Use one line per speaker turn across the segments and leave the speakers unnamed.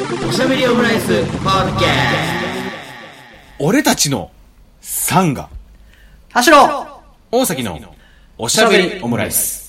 おしゃべりオムライスポッドキャ
俺たちのサンガ。
スト走
大崎のおしゃべりオムライス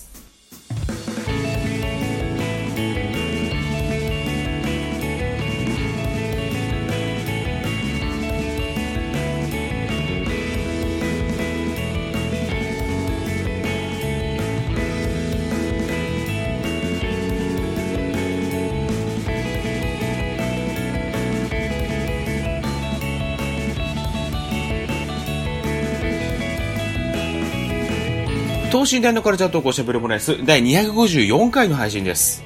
等身大のカルチャートークおしゃべりオムライス第254回の配信です。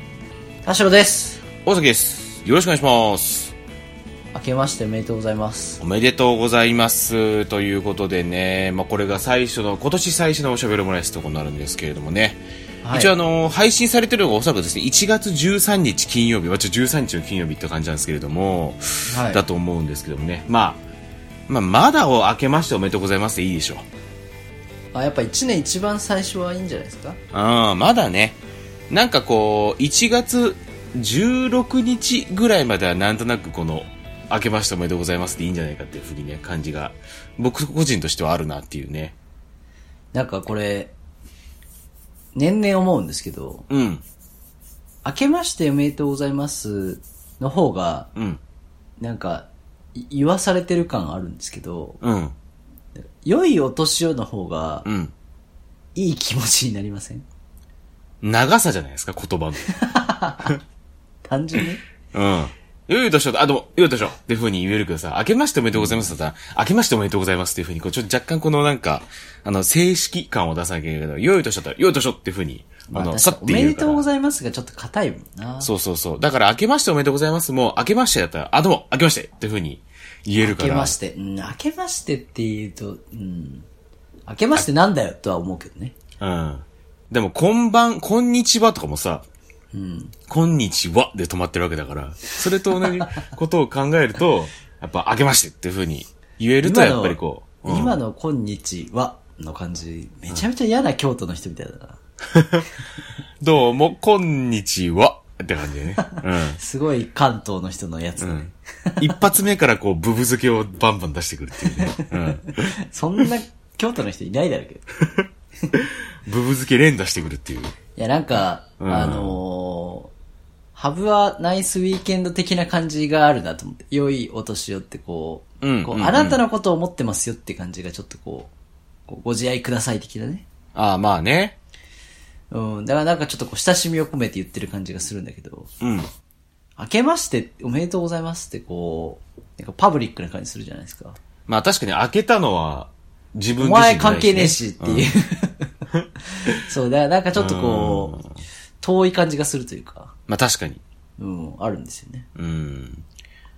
田代です。
大崎です。よろしくお願いします。
明けましておめでとうございます。
おめでとうございます。ということでね、まあ、これが最初の今年最初のおしゃべりオムライスとなるんですけれどもね、
はい。
一応あの配信されてるのがおそらくですね1月13日金曜日、まあ、ちょ13日の金曜日って感じなんですけれども、
はい。
だと思うんですけどもね、まあ、まあ、まだを明けましておめでとうございますでいいでしょう。
あやっぱ1年一番最初はいいんじゃないですか？
うん、まだね、なんかこう、1月16日ぐらいまではなんとなくこの、明けましておめでとうございますでいいんじゃないかっていうふうにね、感じが、僕個人としてはあるなっていうね。
なんかこれ年々思うんですけど
うん、
明けましておめでとうございますの方が
うん、
なんかい言わされてる感あるんですけど
うん、
良いお年をの方が
うん。
いい気持ちになりません？
長さじゃないですか、言葉の。
単純に？
うん。よいお年を、あ、どうも、よいお年をっていう風に言えるけどさ、明けましておめでとうございますだったら、明けましておめでとうございますっていう風に、こう、ちょっと若干このなんか、あの、正式感を出さなきゃいけないけど、よいお年をだったら、よいお年をっていう風に、あの、さ
かにおめで
って言うから。
とうございますがちょっと硬いもんな
そうそうそう。だから、明けましておめでとうございますも、明けましてだったら、あ、どうも、明けましてっていう風に言えるから。
明けまして、うん、明けましてって言うと、うん。明けましてなんだよとは思うけどね。
うん。でも、こんばん、こんにちはとかもさ、
うん。
こんにちはで止まってるわけだから、それと同じ ことを考えると、やっぱ、明けましてっていう風に言えると、やっぱりこう。うん
今のこんにちはの感じ、めちゃめちゃ嫌な京都の人みたいだな。
どうも、こんにちはって感じでね。
すごい関東の人のやつ
うん。う
だね。
ん。一発目からこう、ブブ漬けをバンバン出してくるっていうね。うん。
そんな京都の人いないだろうけど。
ブブ漬け連打してくるっていう。
いや、なんか、
うん
あのー、ハブはナイスウィーケンド的な感じがあるなと思って。良いお年をってこう、こう
うんうんうん
あなたのことを思ってますよって感じがちょっとこう、こうご自愛ください的なね。
ああ、まあね。
うん。だからなんかちょっとこう親しみを込めて言ってる感じがするんだけど、
うん。
明けましておめでとうございますってこう、なんかパブリックな感じするじゃないですか。
まあ確かに開けたのは、自分
お
自身じゃない
前関係ねえしっていう。そう、だからなんかちょっとこう、遠い感じがするというか、
まあ確かに。
うん、あるんですよね。
うん。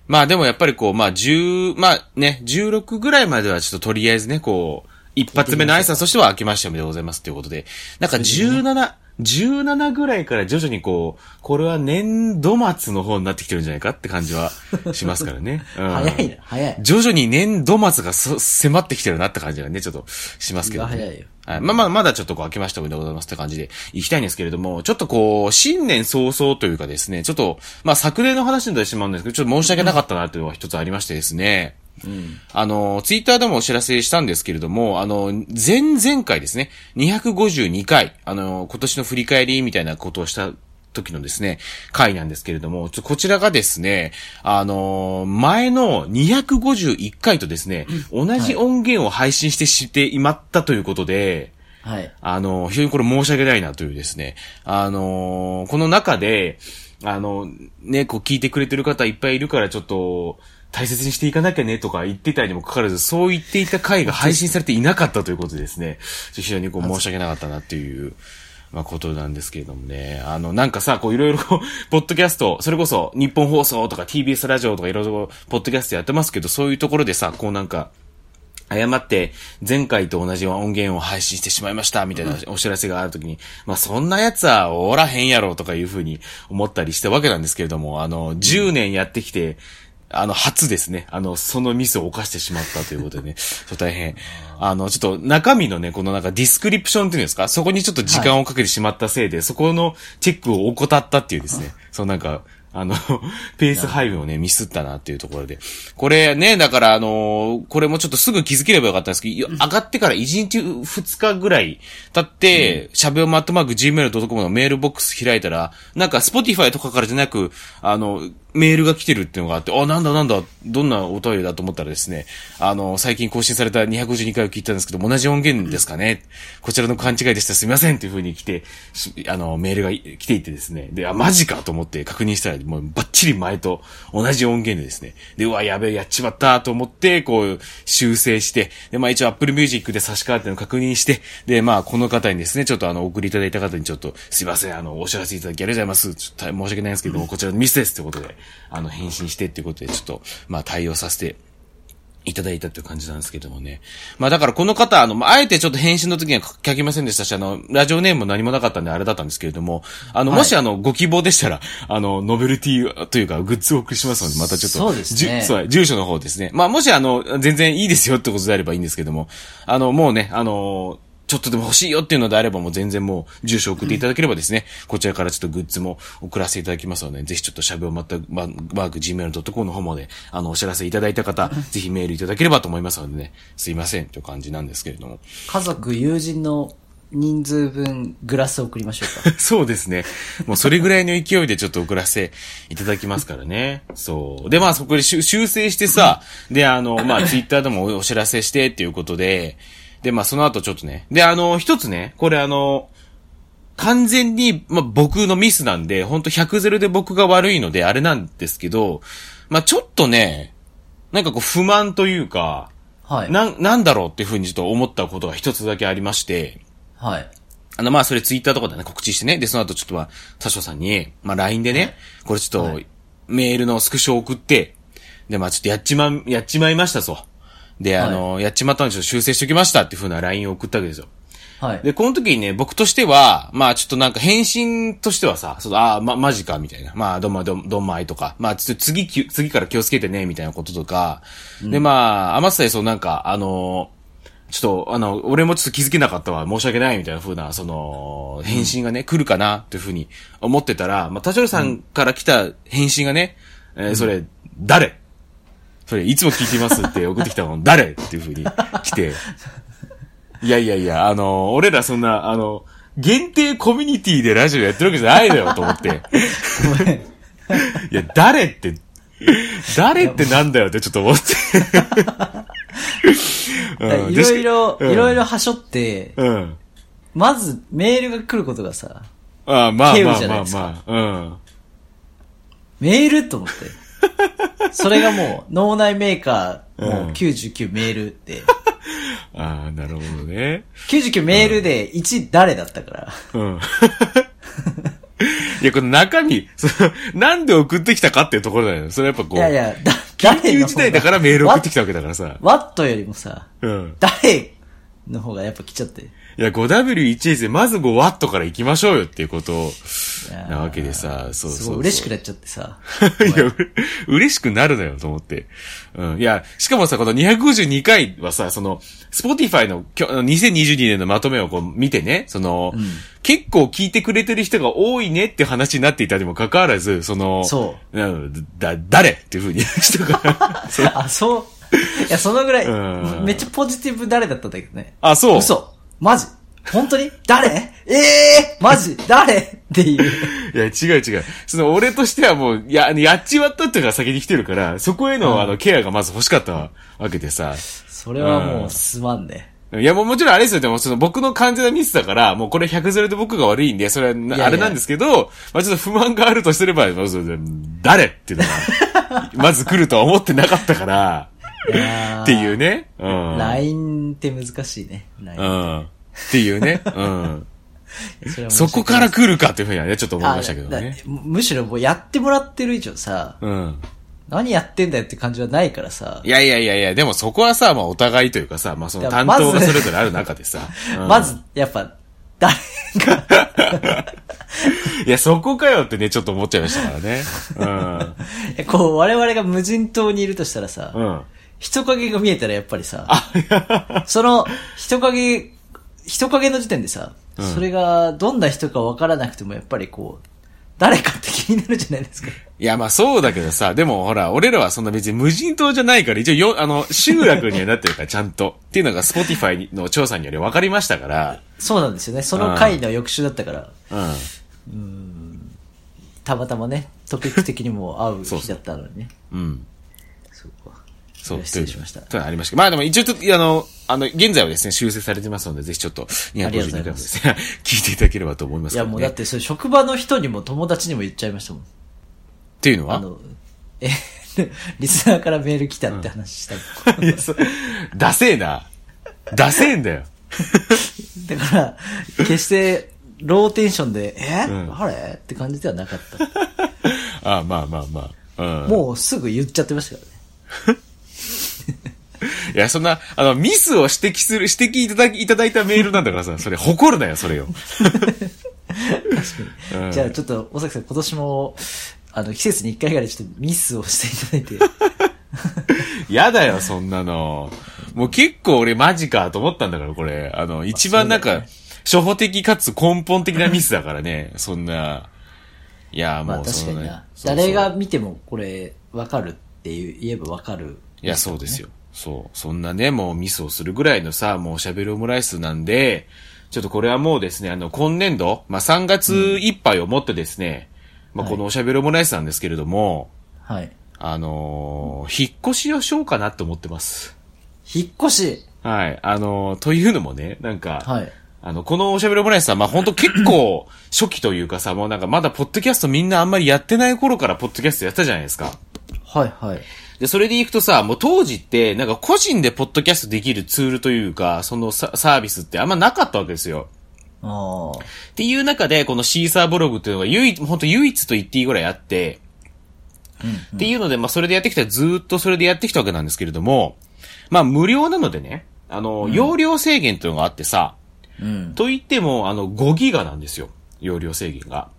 まあでもやっぱりこう、まあ10、まあね、16ぐらいまではちょっととりあえずね、こう、一発目の挨拶としては明けましておめでとうございますということで、なんか17、17ぐらいから徐々にこう、これは年度末の方になってきてるんじゃないかって感じはしますからね。うん
早いな、早い。
徐々に年度末がそ迫ってきてるなって感じがね、ちょっとしますけど、ね。
早いよ。
はい。まあまあ、まだちょっとこう、明けましておめでとうございますって感じで行きたいんですけれども、ちょっとこう、新年早々というかですね、ちょっと、まあ昨年の話になってしまうんですけど、ちょっと申し訳なかったなというのが一つありましてですね、
うん。
あの、ツイッターでもお知らせしたんですけれども、あの、前々回ですね、252回、あの、今年の振り返りみたいなことをした時のですね、回なんですけれども、ちょこちらがですね、あの、前の251回とですね、同じ音源を配信してしていまったということで、
はい。
あの、非常にこれ申し訳ないなというですね、あの、この中で、あの、ね、こう聞いてくれてる方いっぱいいるからちょっと、大切にしていかなきゃねとか言ってたにもかかわらず、そう言っていた回が配信されていなかったということですね、非常にこう申し訳なかったなっていう、まあ、ことなんですけれどもね。あの、なんかさ、こういろいろ、ポッドキャスト、それこそ日本放送とか TBS ラジオとかいろいろポッドキャストやってますけど、そういうところでさ、こうなんか、誤って前回と同じ音源を配信してしまいましたみたいなお知らせがあるときに、まあそんなやつはおらへんやろとかいうふうに思ったりしたわけなんですけれども、あの、10年やってきて、あの、初ですね。あの、そのミスを犯してしまったということでね、ちょっと大変。あの、ちょっと中身のね、このなんかディスクリプションっていうんですか？そこにちょっと時間をかけてしまったせいで、そこのチェックを怠ったっていうですね。そうなんか、あの、ペース配分をね、ミスったなっていうところで。これね、だからあのこれもちょっとすぐ気づければよかったんですけど、上がってから1日2日ぐらい経って、しゃべおマットマーク gmail.com のメールボックス開いたら、なんか Spotify とかからじゃなく、あの、メールが来てるっていうのがあって、あ、なんだなんだ、どんなお便りだと思ったらですね、あの、最近更新された252回を聞いたんですけど、同じ音源ですかね、こちらの勘違いでした。すみませんっていう風に来て、あの、メールが来ていてですね、で、あ、マジかと思って確認したら、もうバッチリ前と同じ音源でですね、で、うわ、やべえ、やっちまったと思って、こう、修正して、で、まあ一応 Apple Music で差し替わってのを確認して、で、まあこの方にですね、ちょっとあの、送りいただいた方にちょっと、すいません、あの、お知らせいただきありがとうございます。ちょっと申し訳ないんですけども、こちらのミスですってことで、あの、返信してっていうことで、ちょっと、まあ対応させていただいたっていう感じなんですけどもね。まあだからこの方、あの、まあ、あえてちょっと返信の時には書きませんでしたし、あの、ラジオネームも何もなかったんであれだったんですけれども、あの、もしあの、ご希望でしたら、あの、ノベルティというか、グッズをお送りしますので、またちょっと、
そうですね。
そう、住所の方ですね。まあもしあの、全然いいですよってことであればいいんですけども、あの、もうね、あの、ちょっとでも欲しいよっていうのであればもう全然もう住所送っていただければですね、うん、こちらからちょっとグッズも送らせていただきますので、ぜひちょっとしゃべをまた、マーク gmail.com の方まで、あの、お知らせいただいた方、ぜひメールいただければと思いますのでね、すいませんという感じなんですけれども。
家族、友人の人数分グラス送りましょうか。
そうですね。もうそれぐらいの勢いでちょっと送らせていただきますからね。そう。で、まあそこで修正してさ、で、あの、まあツイッターでもお知らせしてっていうことで、で、まあ、その後ちょっとね。で、あの、一つね、これあの、完全に、まあ、僕のミスなんで、ほんと100ゼロで僕が悪いので、あれなんですけど、まあ、ちょっとね、なんかこう不満というか、はい。な、なんだろうっていうふうにちょっと思ったことが一つだけありまして、
はい。
あの、まあ、それツイッターとかでね、告知してね、で、その後ちょっとまあ、多少さんに、まあ、LINE でね、はい、これちょっと、メールのスクショを送って、で、まあ、ちょっとやっちま、やっちまいましたと。で、あの、はい、やっちまったんでちょっと修正しておきましたっていう風な LINE を送ったわけですよ。はい。で、この時にね、僕としては、まあちょっとなんか返信としてはさ、そうああ、ま、マジか、みたいな。まあ、どんま、どん、どんまいとか、まあちょっと次、次から気をつけてね、みたいなこととか、うん、で、まあ、甘さでそうなんか、あのちょっと、あの、俺もちょっと気づけなかったわ、申し訳ないみたいな風な、その、返信がね、うん、来るかな、っていう風に思ってたら、まあ、田代さんから来た返信がね、うん、えー、それ、誰？それ、いつも聞いてますって送ってきたの、誰？っていう風に来て、いやいやいや、あの、俺らそんな、あの、限定コミュニティでラジオやってるわけじゃないだよと思って。いや、誰って、誰ってなんだよってちょっと思って。
いろいろ、いろいろはしょって、うん、まずメールが来ることがさ、
ああまあまあまあまあ、うん。
メールと思って。それがもう、脳内メーカー、もう99メールで。
ああ、なるほどね。
99メールで1誰だったから。うん。
いや、この中身、その、なんで送ってきたかっていうところだよ。それやっぱこう。い
やいや、だ、
緊急事態だからメール送ってきたわけだからさ。
ワットよりもさ、うん。誰の方がやっぱ来ちゃって。
いや、5W1S でまず 5W から行きましょうよっていうことなわけでさ、そうそう
すごい嬉しくなっちゃってさ。
いや、嬉しくなるのよと思って。うん。いや、しかもさ、この252回はさ、その、Spotify の2022年のまとめをこう見てね、その、うん、結構聞いてくれてる人が多いねって話になっていたにもかかわらず、その、
そ
う。だ、誰？っていうふうに人が
あ、そう。いや、そのぐらい、めっちゃポジティブ誰だったんだけどね。
あ、そう。
嘘。マジ。本当に？誰？ええー、マジ？誰？っていう。
いや、違う違う。その、俺としてはもう、や、やっちまったっていうのが先に来てるから、そこへの、あの、ケアがまず欲しかったわけでさ。
それはもう、すまんね。
いや、もうもちろんあれですよ。でも、その僕の完全なミスだから、もうこれ100ゼロで僕が悪いんで、それはあれなんですけど、まあちょっと不満があるとすれば、誰？っていうのが、まず来るとは思ってなかったから、っていうね。
うん。LINE って難しいね。
LINE うん。っていうね。うん。そこから来るかっていうふうにはね、ちょっと思いましたけどね。
むしろもうやってもらってる以上さ、うん。何やってんだよって感じはないからさ。
いやいやいやいや、でもそこはさ、まあお互いというかさ、まあその担当がそれぞれある中でさ。
まず、やっぱ、誰
が いや、そこかよってね、ちょっと思っちゃいましたからね。
うん。こう、我々が無人島にいるとしたらさ、うん。人影が見えたらやっぱりさ、その人影、人影の時点でさ、うん、それがどんな人かわからなくてもやっぱりこう、誰かって気になるじゃないですか。
いや、まあそうだけどさ、でもほら、俺らはそんな別に無人島じゃないから、一応よ、あの、集落にはなってるから、ちゃんと。っていうのが、 Spotify の調査により分かりましたから。
そうなんですよね。その回の翌週だったから。
うん。
うんたまたまね、トピック的にも合う日だったのにね。
うん。
そうか。
そう、
失礼しました。
とありましたまあでも一応ちょっと、あの、あの、現在はですね、修正されてますので、ぜひちょっと、252回もですね、聞いていただければと思います、
ね、いやもうだって、それ職場の人にも友達にも言っちゃいましたもん。っ
ていうのは？あの、
え、リスナーからメール来たって話した
もん。いや、そ、ダセえな。ダセえんだよ。
だから、決して、ローテンションで、え、うん、あれ？って感じではなかった。
ああ、まあまあまあ。
うん、もうすぐ言っちゃってましたからね。
いや、そんな、あの、ミスを指摘する、指摘いただいただいたメールなんだからさ、それ誇るなよ、それを。確か
に。うん、じゃあ、ちょっと、大崎さん、今年も、あの、季節に一回ぐらいちょっとミスをしていただい
て。やだよ、そんなの。もう結構俺マジかと思ったんだから、これ。あの、一番なんか、初歩的かつ根本的なミスだからね、そんな。いや、もう
その、ね、まあ、確かにな。誰が見てもこれ、わかるって言えばわかる、
いや、そうですよ。そう。そんなね、もうミスをするぐらいのさ、もうしゃべるオムライスなんで、ちょっとこれはもうですね、あの、今年度、まあ、3月いっぱいをもってですね、うん、まあ、このおしゃべるオムライスなんですけれども、
はい。
あのー、引っ越しをしようかなって思ってます。
引っ越し？
はい。あのー、というのもね、なんか、
はい。
あの、このおしゃべりオムライスは、まあ、ほんと結構、初期というかさ、もうなんかまだポッドキャストみんなあんまりやってない頃からポッドキャストやったじゃないですか。
はいはい。
で、それで行くとさ、もう当時って、なんか個人でポッドキャストできるツールというか、そのサービスってあんまなかったわけですよ。
あ
っていう中で、このシーサーブログっていうのが唯一、本当唯一と言っていいぐらいあって、うんうん、っていうので、まあそれでやってきたずっとそれでやってきたわけなんですけれども、まあ無料なのでね、あの、うん、容量制限っていうのがあってさ、
うん、
と言っても、あの、5ギガなんですよ。容量制限が。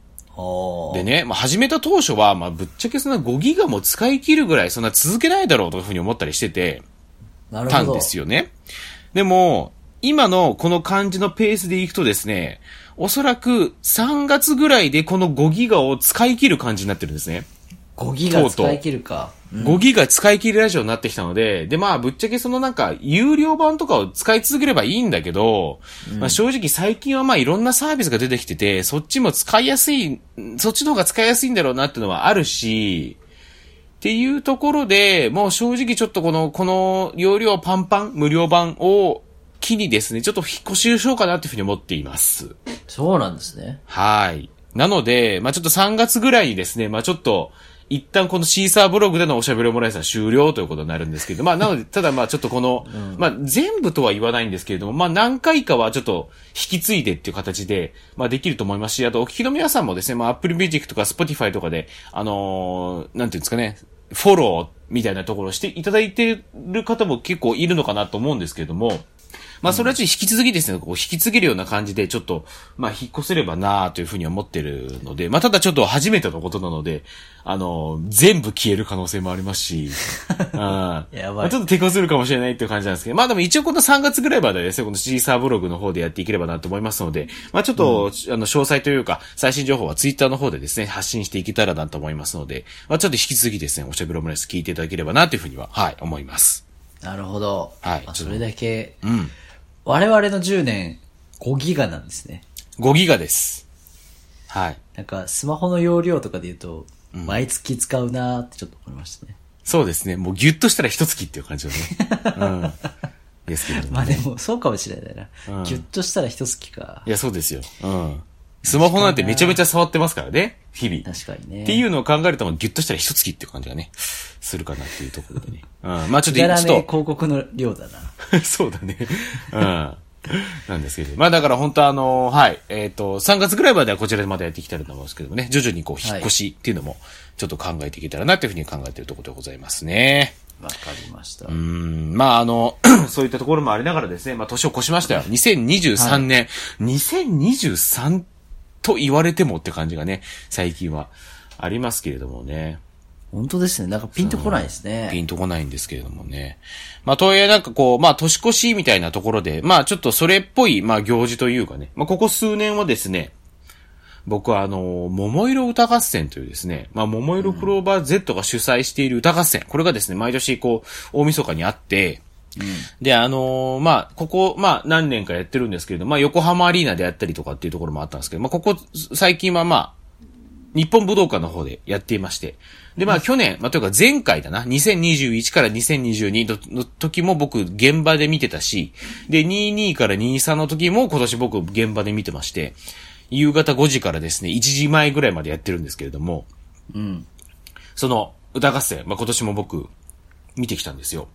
でね、まあ、始めた当初は、まあ、ぶっちゃけそんな5ギガも使い切るぐらい、そんな続けないだろうというふうに思ったりしてて、たんですよね。でも、今のこの感じのペースでいくとですね、おそらく3月ぐらいでこの5ギガを使い切る感じになってるんですね。
5ギガ使い切るか。
うん、5ギガ使い切るラジオになってきたので、で、まあ、ぶっちゃけそのなんか、有料版とかを使い続ければいいんだけど、うん、まあ正直最近はまあいろんなサービスが出てきてて、そっちも使いやすい、そっちの方が使いやすいんだろうなっていうのはあるし、っていうところで、もう正直ちょっとこの、この容量パンパン、無料版を機にですね、ちょっと引っ越しをしようかなっていうふうに思っています。
そうなんですね。
はい。なので、まあちょっと3月ぐらいにですね、まあちょっと、一旦このシーサーブログでのおしゃべりオムライスは終了ということになるんですけど、まあ、なので、ただまあちょっとこの、うん、まあ全部とは言わないんですけれども、まあ何回かはちょっと引き継いでっていう形で、まあできると思いますし、あとお聞きの皆さんもですね、まあ Apple Music とか Spotify とかで、あのー、なんていうんですかね、フォローみたいなところをしていただいてる方も結構いるのかなと思うんですけれども、まあ、それはちょっと引き続きですね、こう引き継げるような感じで、ちょっと、まあ、引っ越せればなというふうに思ってるので、まあ、ただちょっと初めてのことなので、あの、全部消える可能性もありますし、
あ やばい。
ちょっと抵抗するかもしれないっていう感じなんですけど、まあでも一応この3月ぐらいまでですね、このシーサーブログの方でやっていければなと思いますので、まあちょっと、うん、あの、詳細というか、最新情報はツイッターの方でですね、発信していけたらなと思いますので、まあちょっと引き続きですね、おしゃべりオムライス聞いていただければなというふうには、はい、思います。
なるほど。
はい。
まあ、それだけ、
うん。
我々の10年、5ギガなんですね。
5ギガです。はい。
なんか、スマホの容量とかで言うと、うん、毎月使うなーってちょっと思いましたね。
そうですね。もうギュッとしたら一月っていう感じだね。うん。ですけどね。
まあでも、そうかもしれないな。うん、ギュッとしたら一月か。
いや、そうですよ。うん。スマホなんてめちゃめちゃ触ってますからね。日々。
確かにね。
っていうのを考えると、ギュッとしたら一月っていう感じがね、するかなっていうところでね。うん。まあちょっと、ち
ょっと。広告の量だ
な。そうだね。うん。なんですけど。まあだから本当あの、はい。えっ、ー、と、3月ぐらいまではこちらでまたやっていきたいと思うんですけどもね、徐々にこう、引っ越しっていうのも、ちょっと考えていけたらなというふうに考えているところでございますね。
わかりました。
うん。まああの、そういったところもありながらですね、まあ年を越しましたよ。2023年。はい、2023と言われてもって感じがね、最近はありますけれどもね。
本当ですね。なんかピンとこないですね。
ピンとこないんですけれどもね。まあ、とはいえなんかこう、まあ、年越しみたいなところで、まあ、ちょっとそれっぽい、まあ、行事というかね。まあ、ここ数年はですね、僕はあの、桃色歌合戦というですね、まあ、桃色クローバー Z が主催している歌合戦、これがですね、毎年こう、大晦日にあって、うん、で、あのー、まあ、ここ、まあ、何年かやってるんですけれど、まあ、横浜アリーナでやったりとかっていうところもあったんですけど、まあ、ここ、最近はまあ、日本武道館の方でやっていまして。で、まあ去年、まあというか前回だな、2021から2022の時も僕現場で見てたし、で、22から23の時も今年僕現場で見てまして、夕方5時からですね、1時前ぐらいまでやってるんですけれども、
うん。
その歌合戦、まあ今年も僕見てきたんですよ。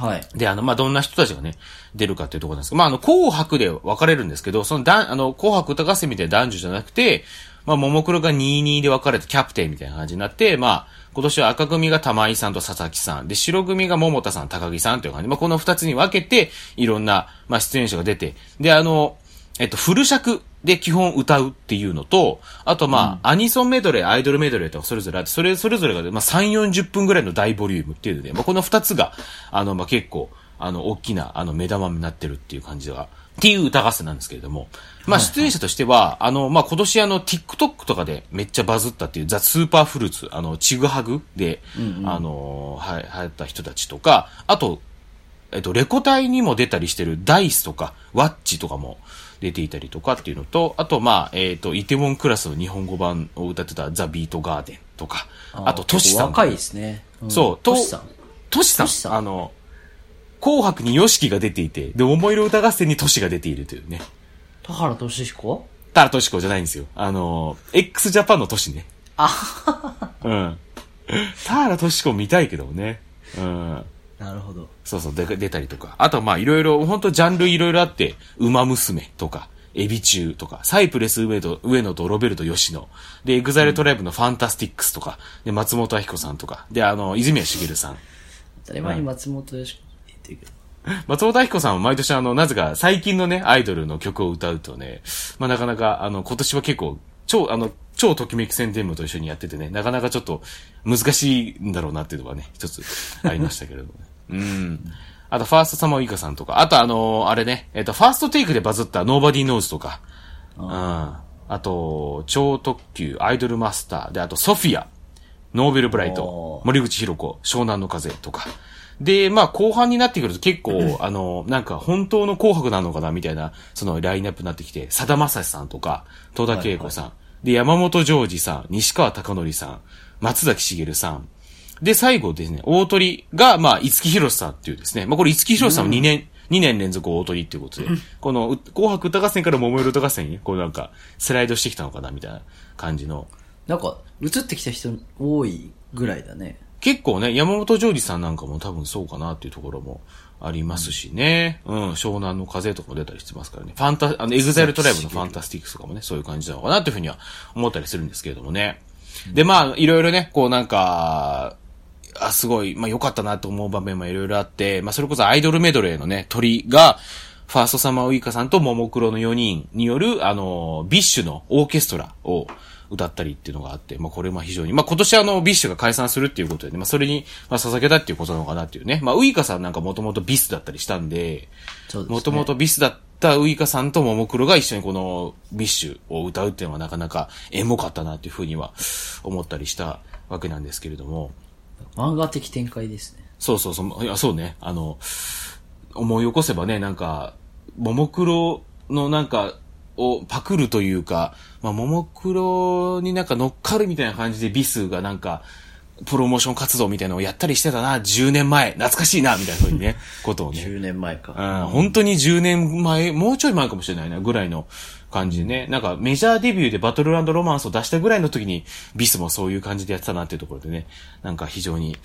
はい。
で、あの、まあ、どんな人たちがね、出るかっていうところなんですけど、まあ、あの、紅白で分かれるんですけど、その、だあの、紅白歌合戦みたいな男女じゃなくて、まあ、ももクロが22で分かれてキャプテンみたいな感じになって、まあ、今年は赤組が玉井さんと佐々木さん、で、白組が桃田さん、高木さんという感じ。まあ、この二つに分けて、いろんな、まあ、出演者が出て、で、あの、えっと、フル尺で基本歌うっていうのと、あとまあ、うん、アニソンメドレー、アイドルメドレーとかそれぞれあって、それ、それぞれが、まあ、3、40分ぐらいの大ボリュームっていうので、まあ、この二つが、あの、まあ、結構、あの、大きな、あの、目玉になってるっていう感じが、っていう歌合戦なんですけれども、まあ、出演者としては、あの、まあ、今年あの、TikTok とかでめっちゃバズったっていう、 THE SUPER FRUIT、あの、チグハグで、うんうん、あの、は、流行った人たちとか、あと、えっと、レコ大にも出たりしてる Da-iCE とか、ワッチとかも出ていたりとかっていうのと、あと、まあ、えっ、と、イテウォンクラスの日本語版を歌ってた THE BEAT GARDEN とか、あと、トシさん。
若いですね。
うん、そう、トシさん。トシさん。あの、紅白に YOSHIKI が出ていて、で、桃色歌合戦にトシが出ているというね。
田原俊彦？
田原俊彦じゃないんですよ。あの、x ジャパンのトシね。
あ
うん。田原俊彦見たいけどね。うん。
なるほど。
そうそう、で出たりとか。あとまあいろいろ、本当ジャンルいろいろあって、ウマ娘とか、エビ中とか、サイプレス上野上野とロベルト吉野。で、 EXILE TRIBE の FANTASTICS とか、で、松本明子さんとか、で、あの、泉谷しげるさん。
当たり前に松本明子てるけど。
松本明子さんは毎年あの、なぜか最近のね、アイドルの曲を歌うとね、まあなかなか、あの、今年は結構、超、あの、超ときめき宣伝部と一緒にやっててね、なかなかちょっと難しいんだろうなっていうのがね、一つありましたけれどもね。うん。あと、ファーストサマーウイカさんとか、あとあのあれね、えっ、と、ファーストテイクでバズったノーバディーノーズとか、うん。あと、超特急、アイドルマスター、で、あと、ソフィア、ノーベルブライト、森口博子、湘南の風とか、で、まあ後半になってくると結構、あの、なんか本当の紅白なのかなみたいな、そのラインナップになってきて、さだまさしさんとか、戸田恵子さん、はいはい、で、山本ジョージさん、西川貴則さん、松崎しげるさん、で、最後ですね、大鳥が、まあ、五木ひろしさんっていうですね、まあこれ五木ひろしさんも2年、うん、2年連続大鳥っていうことで、この、紅白歌合戦から桃色歌合戦に、こうなんか、スライドしてきたのかなみたいな感じの。
なんか、映ってきた人多いぐらいだね。
結構ね、山本譲二さんなんかも多分そうかなっていうところもありますしね。うん、うん、湘南乃風とかも出たりしてますからね。ファンタ、あの、 EXILE TRIBE の FANTASTICS とかもね、そういう感じなのかなっていうふうには思ったりするんですけれどもね。で、まあ、いろいろね、こうなんか、あ、すごい、まあ良かったなと思う場面もいろいろあって、まあそれこそアイドルメドレーのね、トリが、ファーストサマーウイカさんとももクロの4人による、あの、 BiSH のオーケストラを、歌ったりっていうのがあって、まあこれも非常に、まあ今年あの、 BiSH が解散するっていうことでね、まあそれに、まあ捧げたっていうことなのかなっていうね。まあウイカさんなんかもともと BiS だったりしたんで、もともと BiS だったウイカさんとももクロが一緒にこの BiSH を歌うっていうのはなかなかエモかったなっていうふうには思ったりしたわけなんですけれども。
漫画的展開ですね。
そうそうそう、いや、そうね。あの、思い起こせばね、なんか、ももクロのなんか、をパクるというか、まあ、ももクロになんか乗っかるみたいな感じでビスがなんか、プロモーション活動みたいなのをやったりしてたな、10年前、懐かしいな、みたいなふうにね、ことをね。
10年前か。
うん、本当に10年前、もうちょい前かもしれないな、ぐらいの感じでね。なんかメジャーデビューでバトルロマンスを出したぐらいの時に、ビスもそういう感じでやってたなっていうところでね、なんか非常に、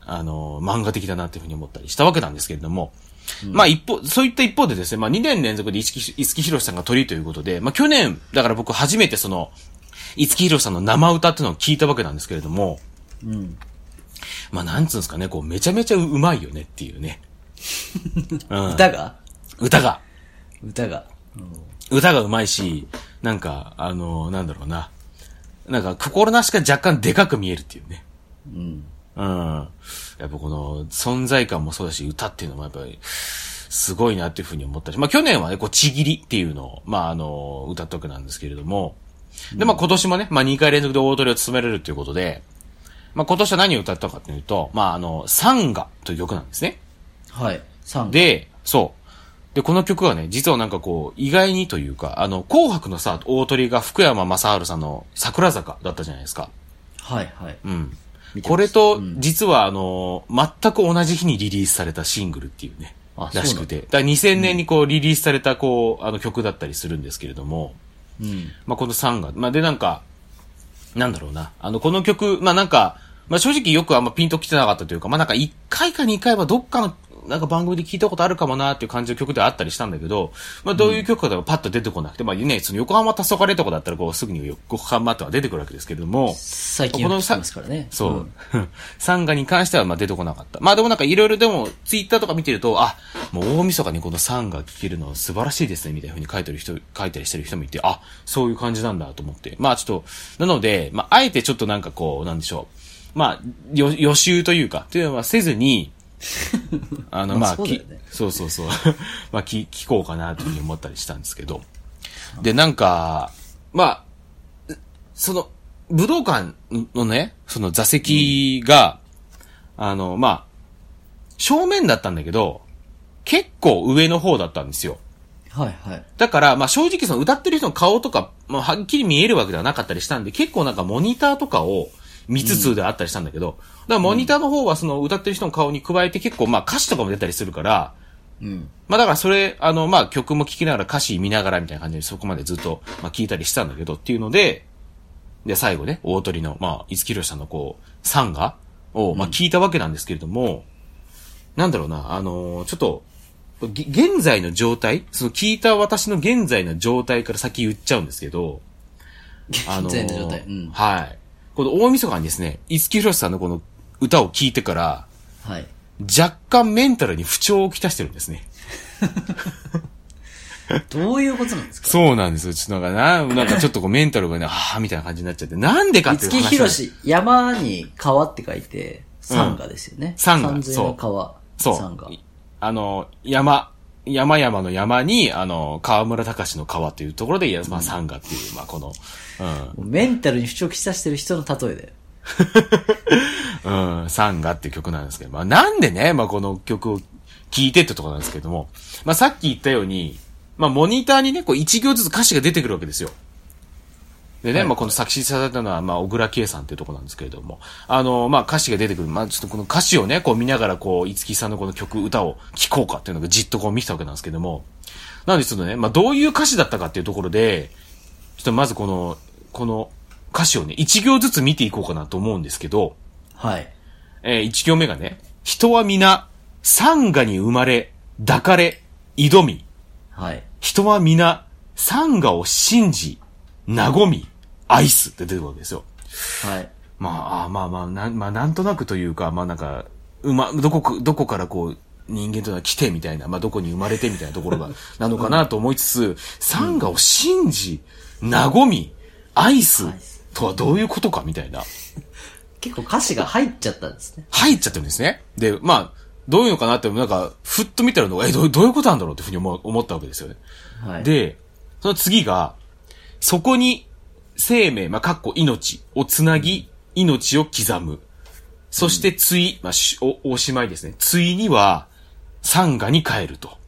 あの、漫画的だなっていうふうに思ったりしたわけなんですけれども、まあ一方、そういった一方でですね、まあ2年連続で五木、五木ひろしさんが鳥ということで、まあ去年、だから僕初めてその、五木ひろしさんの生歌っていうのを聞いたわけなんですけれども、
うん。
まあなんつうんですかね、こうめちゃめちゃうまいよねっていうね。
うん、歌が？
歌が。
歌が。
歌がうまいし、なんか、あのー、なんだろうな。なんか、心なしか若干でかく見えるっていうね。
うん。
うん。やっぱこの存在感もそうだし、歌っていうのもやっぱり、すごいなっていうふうに思ったし、まあ去年はね、こう、ちぎりっていうのを、まああの、歌ったわけなんですけれども、で、まあ今年もね、まあ2回連続で大トリを務めれるということで、まあ今年は何を歌ったかというと、まああの、サンガという曲なんですね。
はい。サンガ。
で、そう。で、この曲はね、実はなんかこう、意外にというか、あの、紅白のさ、大鳥が福山雅治さんの桜坂だったじゃないですか。
はいはい。
うん。これと
う、ん
実はあの、全く同じ日にリリースされたシングルっていうね、
あ
らしくて。だから2000年にこう、リリースされたこう、あの曲だったりするんですけれども、
うん。
まあ、このサンガ、まあ、でなんか、なんだろうな、あの、この曲、まあ、なんか、まあ、正直よくあんまピンと来てなかったというか、まあ、なんか1回か2回はどっかの、なんか番組で聞いたことあるかもなっていう感じの曲ではあったりしたんだけど、まあ、どういう曲かとかパッと出てこなくて、まあね、その横浜黄昏とかだったらこうすぐに横浜とは出てくるわけですけれども、
最近よく聞きますからね。
そう。
ん
サンガに関してはまあ出てこなかった。まあでもなんかいろいろでもツイッターとか見てると、あ、もう大晦日にこのサンガ聴けるのは素晴らしいですね、みたいな風に書いてる人、書いたりしてる人もいて、あ、そういう感じなんだと思って。まあちょっと、なので、まああえてちょっとなんかこう、なんでしょう。まあ、よ予習というか、というのはせずに、あの、まあ、き
まあね
そうそうそう。まあ、聞、聞こうかなというふうに思ったりしたんですけど。で、なんか、まあ、その、武道館のね、その座席が、あの、まあ、正面だったんだけど、結構上の方だったんですよ。
はいはい。
だから、まあ正直その歌ってる人の顔とか、まあはっきり見えるわけではなかったりしたんで、結構なんかモニターとかを見つつであったりしたんだけど、だからモニターの方はその歌ってる人の顔に加えて結構まあ歌詞とかも出たりするから、
うん。
まあだからそれ、あの、まあ曲も聴きながら歌詞見ながらみたいな感じでそこまでずっと、まあ聞いたりしたんだけどっていうので、で、最後ね、大鳥の、まあ、五木ひろしさんのこう、サンガを、まあ聞いたわけなんですけれども、なんだろうな、あのーちょっと、げ現在の状態その聞いた私の現在の状態から先言っちゃうんですけど、あのー
現在の状態うん
はい。この大晦日にですね、五木ひろしさんのこの歌を聞いてから、
はい。
若干メンタルに不調をきたしてるんですね。
どういうことなんですか？
そうなんですよ。ちょっとなんかな、なんかちょっとこうメンタルがね、はぁ、みたいな感じになっちゃって。なんでかっていう話。
五木ひろ。し、山に川って書いて、サンガですよね。
サンガ
山水の川。
そう。
サンガ。
あの、山、山々の山に、あの、河村隆の川っていうところで、いやまあ、サンガっていう、まあ、この、
もうメンタルに不調きさしてる人の例えだよ。
うん、うん、サンガっていう曲なんですけど、まあ、なんでね、まあ、この曲を聴いてってところなんですけども、まあ、さっき言ったように、まあ、モニターにね、こう、一行ずつ歌詞が出てくるわけですよ。でね、
はい
まあ、この作詞されたのは、まあ、小倉圭さんっていうところなんですけれども、あの、まあ、歌詞が出てくる。まあ、ちょっとこの歌詞をね、こう見ながら、こう、五木さんのこの曲、歌を聴こうかっていうのがじっとこう見てたわけなんですけども、なのでちょっとね、まあ、どういう歌詞だったかっていうところで、ちょっとまずこの、この歌詞をね、一行ずつ見ていこうかなと思うんですけど、
はい。
えー一行目がね、人は皆、産ガに生まれ、抱かれ、挑み、
はい。
人は皆、産ガを信じ、和み、愛すって出てくるわけですよ。
はい。
まあ、まあまあ、なん、まあ、なんとなくというか、まあなんか、うま、どこか、どこからこう、人間というのは来てみたいな、まあどこに生まれてみたいなところが、なのかなと思いつつ、産ガを信じ、和み、愛す
愛す
とはどういうことかみたいな。
結構歌詞が入っちゃったんですね。
入っちゃってるんですね。で、まあ、どういうのかなって、なんか、ふっと見たらの、え、どうどういうことなんだろうっていうふうに思ったわけですよね。
はい。、
で、その次が、そこに生命、まあ、かっこ命をつなぎ、命を刻む。そして、つい、まあ、しお、おしまいですね。ついには、産ガに帰ると。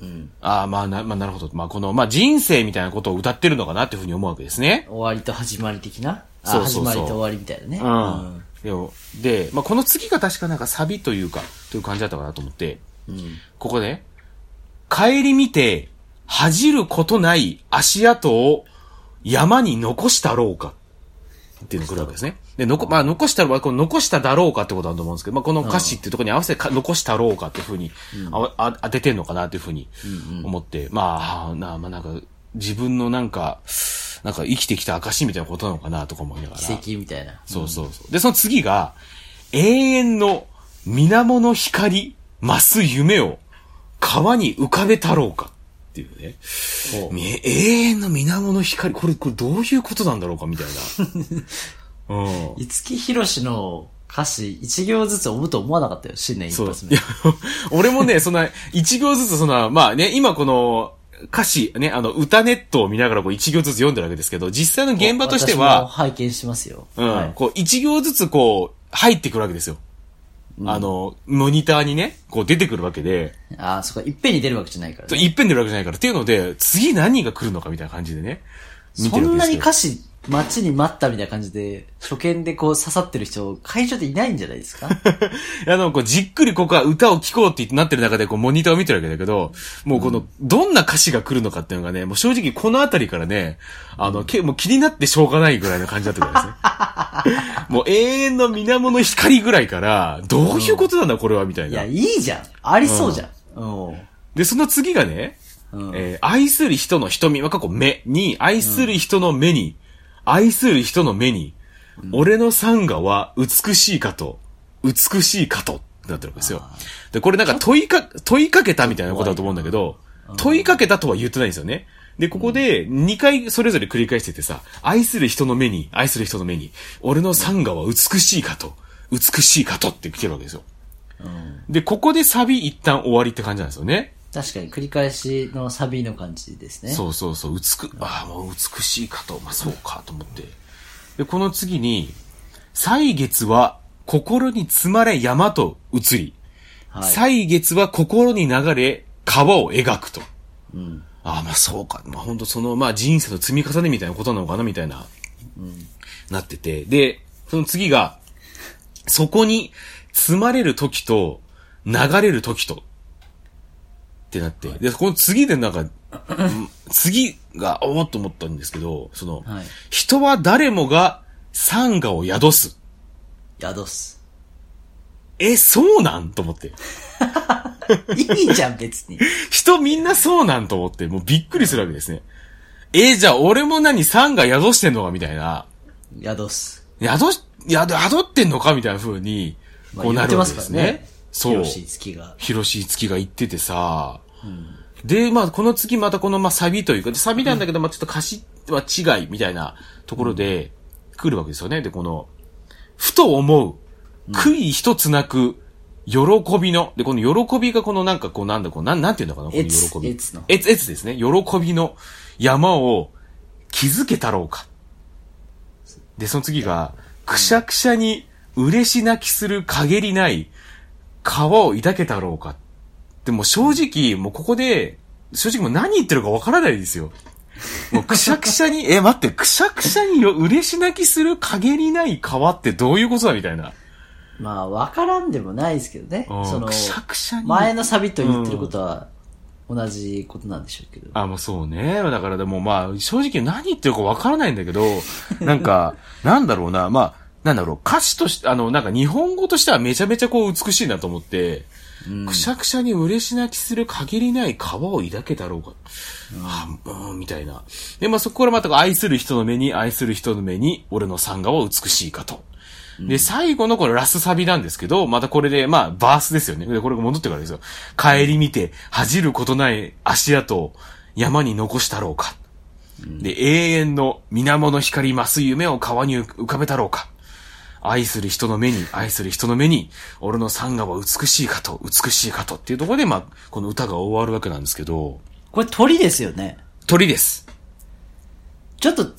うん。
ああ、まあな、まあ、なるほど。まあ、この、まあ、人生みたいなことを歌ってるのかなっていうふうに思うわけですね。
終わりと始まり的な？あ
そうそうそう
始まりと終わりみたいなね。
うん。でもで、まあ、この次が確かなんかサビというか、という感じだったかなと思って、
うん。うん。
ここで、帰り見て、恥じることない足跡を山に残したろうか。っていうのが来るわけですね。で、のこ、まあ、残したら、この残しただろうかってことだと思うんですけど、まあ、この歌詞っていうところに合わせてか残したろうかっていうふうに、ああ当ててんのかなっていうふうに思って、まあ、あな、まあ、なんか、自分のなんか、なんか生きてきた証みたいなことなのかなとか思いながら。
奇跡みたいな。
そうそうそう。で、その次が、永遠の水面の光、増す夢を川に浮かべたろうかっていうね。永遠の水面の光、これ、これどういうことなんだろうかみたいな。うん。
五木ひろしの歌詞一行ずつ追うと思わなかったよ、新年一
そう。
発目
俺もね、そんな、一行ずつそんな、まあね、今この、歌詞、ね、あの、歌ネットを見ながらこう一行ずつ読んでるわけですけど、実際の現場としては、
拝見しますよ。
うん、はい、こう一行ずつこう、入ってくるわけですよ。うん、あの、モニターにね、こう出てくるわけで。
ああ、そこ、いっぺんに出るわけじゃないから、
ね。いっぺん出るわけじゃないから。っていうので、次何が来るのかみたいな感じでね。
そんなに歌詞待ちに待ったみたいな感じで、初見でこう刺さってる人、会場でいないんじゃないですか？
あの、こう、じっくりここは歌を聴こうってなってる中で、こう、モニターを見てるわけだけど、もうこの、どんな歌詞が来るのかっていうのがね、もう正直このあたりからね、あの、け、もう気になってしょうがないぐらいの感じだったからですね。もう永遠の水面の光ぐらいから、どういうことなんだ、これは、みたいな。
いや、いいじゃん。ありそうじゃん。
うん。で、その次がね、うん、えー、愛する人の瞳は過去目に、愛する人の目に、愛する人の目に、うん、俺のサンガは美しいかと、美しいかと、ってなってるわけですよ。で、これなんか問いか、問いかけたみたいなことだと思うんだけど、問いかけたとは言ってないんですよね。で、ここで2回それぞれ繰り返しててさ、愛する人の目に、愛する人の目に、俺のサンガは美しいかと、美しいかとって来てるわけですよ。うん、で、ここでサビ一旦終わりって感じなんですよね。
確かに繰り返しのサビの感じですね。
そうそうそう、美く、ああ、もう美しいかと、まあそうかと思って。で、この次に、歳月は心に積まれ山と移り、はい、歳月は心に流れ川を描くと。うん、ああ、まあそうか。まあ本当その、まあ人生の積み重ねみたいなことなのかなみたいな、うん、なってて。で、その次が、そこに積まれる時と流れる時とってなって、で、この次でなんか、次が、おおっと思ったんですけど、その、はい、人は誰もがサンを宿す。
宿す。
え、そうなんと思って。
いいじゃん、別に。
人みんなそうなんと思って、もうびっくりするわけですね。えじゃあ俺も何、サンが宿してんのかみたいな。
宿す。
宿し、宿、宿ってんのかみたいな風に、こうなるわけですね。ね
そう。広し月が。
広し月が言っててさ、で、まあ、この次またこの、まあ、サビというか、サビなんだけど、まあ、ちょっと歌詞は違いみたいなところで、来るわけですよね。で、この、ふと思う、悔い一つなく、喜びの、で、この喜びがこのなんかこうなんだこう、なん、なんていうのかなこの喜び。えつの。えつ、えつですね。喜びの山を築けたろうか。で、その次が、くしゃくしゃに嬉し泣きする陰りない川を抱けたろうか。でも正直、もうここで、正直もう何言ってるかわからないですよ。もうくしゃくしゃに、え、待って、くしゃくしゃによ、嬉し泣きする陰りない川ってどういうことだみたいな。
まあ、わからんでもないですけどね。その、くしゃくしゃに。前のサビと言ってることは、同じことなんでしょうけど。
あ、もうそうね。だからでもまあ、正直何言ってるかわからないんだけど、なんか、なんだろうな、まあ、なんだろう、歌詞として、あの、なんか日本語としてはめちゃめちゃこう美しいなと思って、くしゃくしゃに嬉し泣きする限りない皮を抱けたろうか。うん、あうん、みたいな。で、まあ、そこからまた愛する人の目に、愛する人の目に、俺のサンガは美しいかと。で、最後のこれラスサビなんですけど、またこれで、まあ、バースですよね。で、これが戻ってからですよ。帰り見て、恥じることない足跡を山に残したろうか。で、永遠の水面の光増す夢を川に浮かべたろうか。愛する人の目に、愛する人の目に、俺のサンガは美しいかと、美しいかとっていうところで、まあ、この歌が終わるわけなんですけど。
これ鳥ですよね。
鳥です。
ちょっと、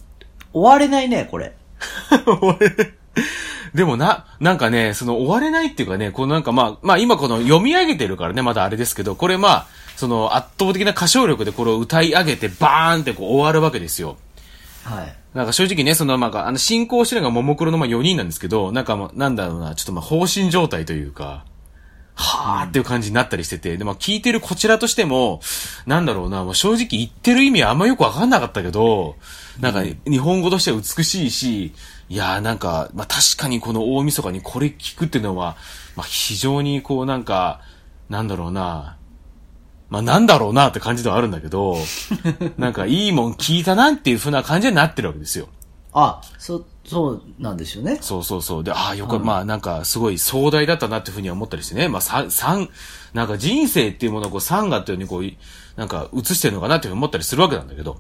終われないね、これ。
でもな、なんかね、その終われないっていうかね、このなんかまあ、まあ今この読み上げてるからね、まだあれですけど、これまあ、その圧倒的な歌唱力でこれを歌い上げてバーンってこう終わるわけですよ。はい。なんか正直ね、その、まあ、あの、進行してるのがももクロのまあ4人なんですけど、なんかもう、なんだろうな、ちょっとまあ、放心状態というか、はーっていう感じになったりしてて、で、まあ、聞いてるこちらとしても、なんだろうな、もう正直言ってる意味あんまよくわかんなかったけど、なんか、日本語としては美しいし、いやーなんか、まあ、確かにこの大晦日にこれ聞くっていうのは、まあ、非常にこうなんか、なんだろうな、まあなんだろうなって感じではあるんだけど、なんかいいもん聞いたなっていう風な感じになってるわけですよ。
あ、そ、そうなんですよね。
そうそうそう。で、ああ、よく、うん、まあなんかすごい壮大だったなっていうふうに思ったりしてね。まあ三、三、なんか人生っていうものをこう三がっていうふうにこう、なんか映してるのかなっていうふうに思ったりするわけなんだけど。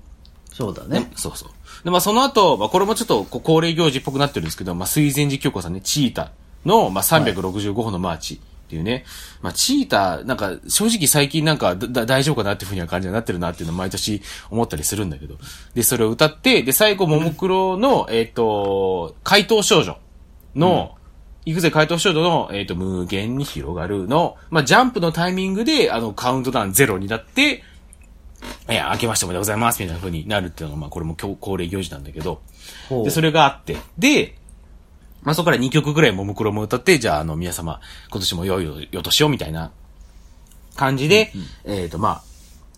そうだね。
そうそう。で、まあその後、まあこれもちょっとこう恒例行事っぽくなってるんですけど、まあ水前寺京子さんね、チータの、まあ365歩のマーチ。っていうね。まあ、チーター、なんか、正直最近なんか大丈夫かなっていうふうには感じになってるなっていうのを毎年思ったりするんだけど。で、それを歌って、で、最後、ももクロの、えっ、ー、と、怪盗少女の、うん、行くぜ怪盗少女の、えっ、ー、と、無限に広がるの、まあ、ジャンプのタイミングで、あの、カウントダウンゼロになって、いや、明けましておめでとうございます、みたいな風になるっていうのが、まあ、これも恒例行事なんだけど、で、それがあって、で、まあ、そこから2曲ぐらいももクロも歌って、じゃあ、あの、皆様、今年も良いよとしよう、みたいな感じで、うんうん、えっ、ー、と、まあ、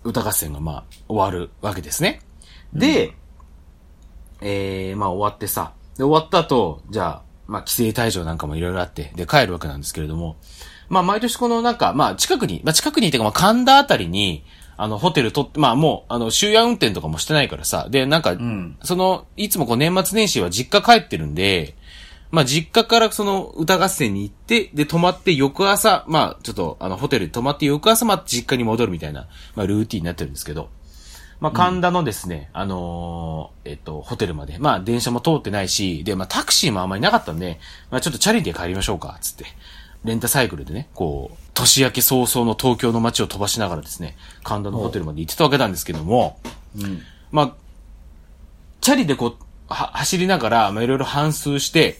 歌合戦が、まあ、終わるわけですね。で、うん、えー、まあ、終わってさ、で、終わった後、じゃあ、まあ、規制退場なんかもいろいろあって、で、帰るわけなんですけれども、まあ、毎年このなんか、まあ、近くに、まあ、近くにっていうか、まあ、神田あたりに、あの、ホテルとって、まあもう、あの、終夜運転とかもしてないからさ、で、なんか、うん、その、いつもこう年末年始は実家帰ってるんで、まあ実家からその歌合戦に行って、で、泊まって翌朝、まあちょっと、あの、ホテルに泊まって翌朝ま実家に戻るみたいな、まあルーティンになってるんですけど、まあ神田のですね、うん、あのー、えっと、ホテルまで、まあ電車も通ってないし、で、まあタクシーもあんまりなかったんで、まあちょっとチャリで帰りましょうか、つって。レンタサイクルでね、こう、年明け早々の東京の街を飛ばしながらですね、神田のホテルまで行ってたわけなんですけども、うん、まあ、チャリでこう、は、走りながら、まあ、いろいろ反数して、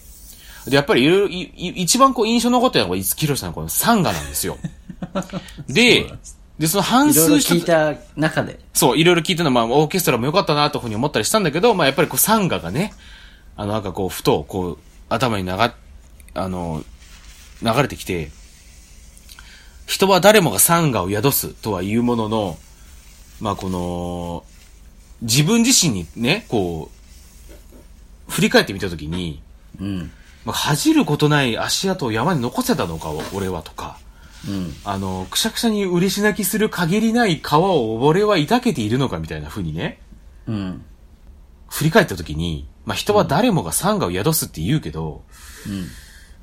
で、やっぱりいろいろ、一番こう印象残ってるのが、五木ひろしさんのこのサンガなんですよ。で、で、その半数
聞いた中で。
そう、いろいろ聞いたのは、まあ、オーケストラも良かったな、というふうに思ったりしたんだけど、まあ、やっぱりこう、サンガがね、あの、なんかこう、ふと、こう、頭に流、あの、流れてきて、人は誰もがサンガを宿すとは言うものの、まあこの、自分自身にね、こう、振り返ってみたときに、うん。まあ、恥じることない足跡を山に残せたのか、俺はとか。うん。あの、くしゃくしゃに嬉し泣きする限りない川を俺は抱けているのかみたいな風にね。うん。振り返ったときに、まあ、人は誰もがサンガを宿すって言うけど、うん。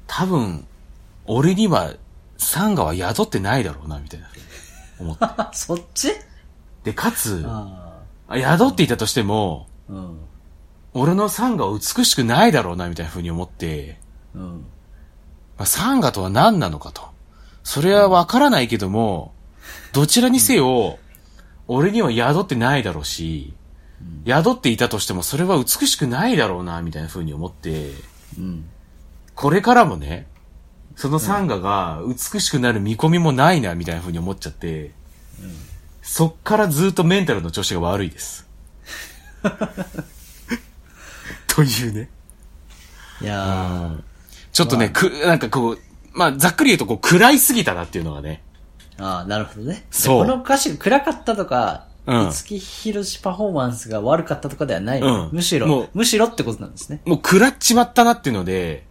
多分、俺にはサンガは宿ってないだろうな、みたいな。思って。
そっち？
で、かつ、宿っていたとしても、うん、俺のサンガは美しくないだろうな、みたいな風に思って、うん、まあ、サンガとは何なのかと。それはわからないけども、どちらにせよ、俺には宿ってないだろうし、宿っていたとしてもそれは美しくないだろうな、みたいな風に思って、うん、これからもね、そのサンガが美しくなる見込みもないな、みたいな風に思っちゃって、うん、そっからずっとメンタルの調子が悪いです。というね。
いやー。
ちょっとね、まあ、く、なんかこう、まあ、ざっくり言うとこう、暗いすぎたなっていうのがね。
ああ、なるほどね。
そう。
この歌詞が暗かったとか、うん。五木ひろしパフォーマンスが悪かったとかではない、うん、むしろ、むしろってことなんですね。
もう食らっちまったなっていうので、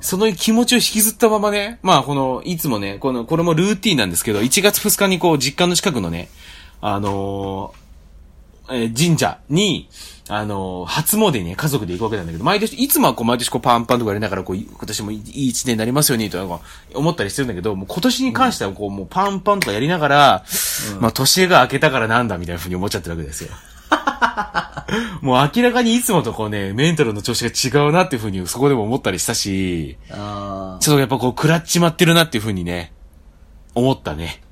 その気持ちを引きずったままね、まあこの、いつもね、この、これもルーティンなんですけど、1月2日にこう、実家の近くのね、あのー、えー、神社に、あのー、初詣にね、家族で行くわけなんだけど、毎年、いつもはこう、毎年こう、パンパンとかやりながら、こう、今年もいい一年になりますように、とか思ったりしてるんだけど、もう今年に関してはこう、もうパンパンとかやりながら、うん、まあ年が明けたからなんだ、みたいな風に思っちゃってるわけですよ。もう明らかにいつもとこうね、メンタルの調子が違うなっていうふうにそこでも思ったりしたし、ちょっとやっぱこう食らっちまってるなっていうふうにね、思ったね。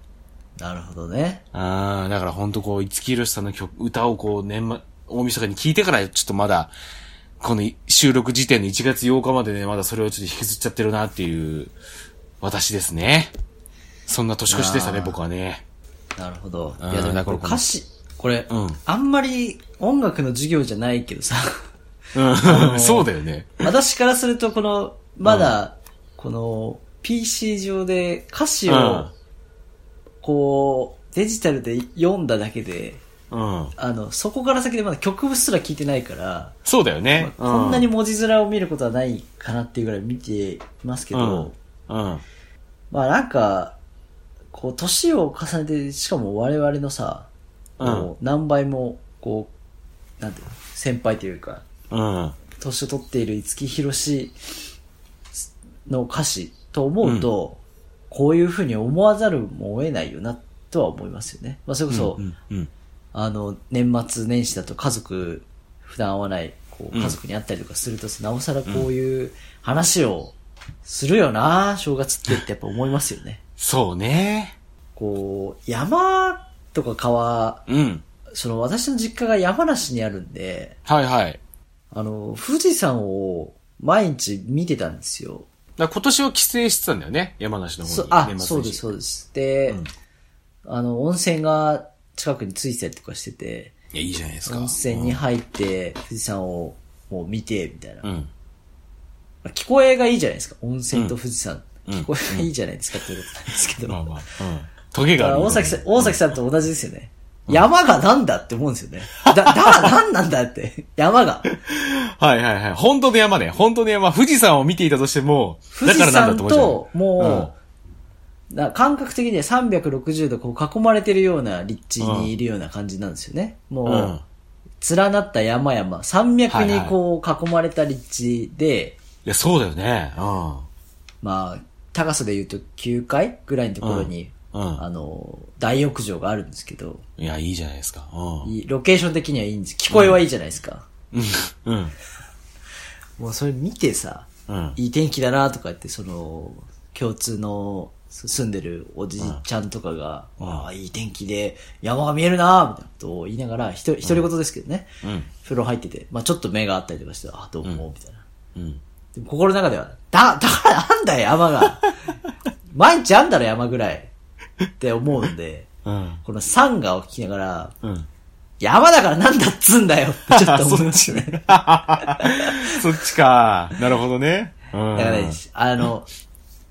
なるほどね。
ああ、だからほんとこう、五木ひろしさんの曲、歌をこう、年末、大晦日に聞いてからちょっとまだ、この収録時点の1月8日までね、まだそれをちょっと引きずっちゃってるなっていう、私ですね。そんな年越しでしたね、僕はね。
なるほど。いや、でもこれ歌詞、これ、うん、あんまり音楽の授業じゃないけどさ。
うん、そうだよね。
私からすると、この、まだ、この、PC 上で歌詞を、こう、デジタルで読んだだけで、うん、あの、そこから先でまだ曲すら聞いてないから、
そうだよね、
まあ、こんなに文字面を見ることはないかなっていうぐらい見ていますけど、うん、うん、まあなんか、こう、年を重ねて、しかも我々のさ、こう、何倍も、こう、なんていうの、先輩というか、うん。年を取っている五木ひろしの歌詞と思うと、うん、こういうふうに思わざるも得ないよな、とは思いますよね。まあ、それこそ、うんうんうん、あの、年末年始だと家族、普段会わない、こう、家族に会ったりとかすると、なおさらこういう話をするよな、正月ってってやっぱ思いますよね。
そうね。
こう、山とか川、
うん。
その私の実家が山梨にあるんで、
はいはい。
あの、富士山を毎日見てたんですよ。
今年は帰省してたんだよね。山梨の方に。
そあ、そうです、そうです。で、
うん
あの、温泉が近くについてたりとかしてて、
いや、いいじゃないですか。
温泉に入って富士山をもう見て、みたいな。
うん。
まあ聞こえがいいじゃないですか。温泉と富士山。
うん
聞こえがいいじゃないですかってことなんですけど。
まあまあ。うん。トゲ
だ
がある。
から大崎さん、大崎さんと同じですよね。山がなんだって思うんですよね。だ、だなんなんだって。山が。
はいはいはい。本当の山ね。本当の山。富士山を見ていたとしても、
富士山
と、
もう、な感覚的には360度こう囲まれてるような立地にいるような感じなんですよね。もう、
うん。
連なった山々、山脈に
はいはい
こう囲まれた立地で、
いや、そうだよね。うん。
まあ、高さで言うと9階ぐらいのところに、
うん。
あの、大浴場があるんですけど、
いや、いいじゃないですか。うん。
いいロケーション的にはいいんです。聞こえはいいじゃないですか。
うん。うん。
もうそれ見てさ、
うん。
いい天気だなとか言って、その、共通の住んでるおじいちゃんとかが、
うん
ああ、いい天気で山が見えるなみたいなことを言いながら、ひと独り言ですけどね、
うん。
風呂入ってて、まあちょっと目があったりとかして、あ、どうも、みたいな。
うん。
でも心の中では、だ、だからなんだよ、山が。毎日あんだろ、山ぐらい。って思うんで、
うん。
このサンガを聞きながら、
うん。
山だからなんだっつんだよってちょっと思いね。
そっちか。なるほどね。うん。
だからね、あの、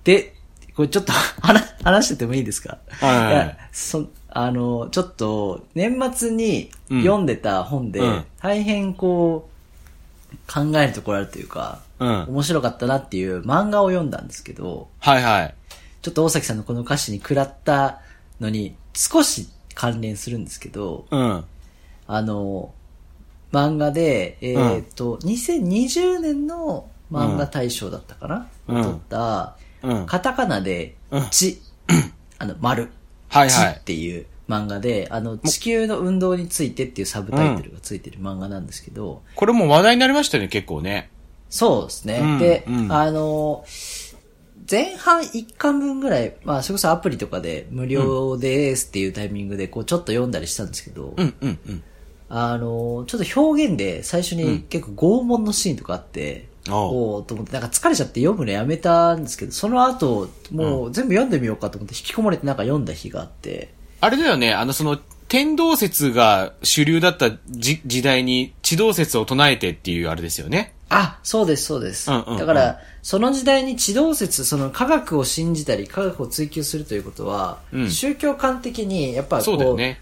で、これちょっと 話、話しててもいいですか？
はい
や、そ、あの、ちょっと、年末に
うん。
読んでた本で、
うん。
大変こう、考えるところあるというか、
うん。
面白かったなっていう漫画を読んだんですけど、
はいはい。
ちょっと大崎さんのこの歌詞に食らったのに少し関連するんですけど、
うん。
あの、漫画で、えーっと、2020年の漫画大賞だったかな、
うん。
撮った、
うん。
カタカナで
うん、
ち、あの、丸、ち
はいはい。
っていう漫画で、あの、地球の運動についてっていうサブタイトルがついてる漫画なんですけど、
これも話題になりましたよね、結構ね。
そうですね。
うん
で、
うん。
あの、前半1巻分ぐらい、まあ、それこそアプリとかで無料ですっていうタイミングで、こう、ちょっと読んだりしたんですけど、
うん、うん、うん。
あの、ちょっと表現で最初に結構拷問のシーンとかあって、
お
と思って、なんか疲れちゃって読むのやめたんですけど、その後、もう全部読んでみようかと思って引き込まれてなんか読んだ日があって、
あれだよね、あの、その、天動説が主流だったじ時代に地動説を唱えてっていうあれですよね。
あ、そうです、そうです。
うんうんうん
だから、その時代に地動説、その科学を信じたり、科学を追求するということは、
うん
宗教観的に、やっぱこ
そうだよね。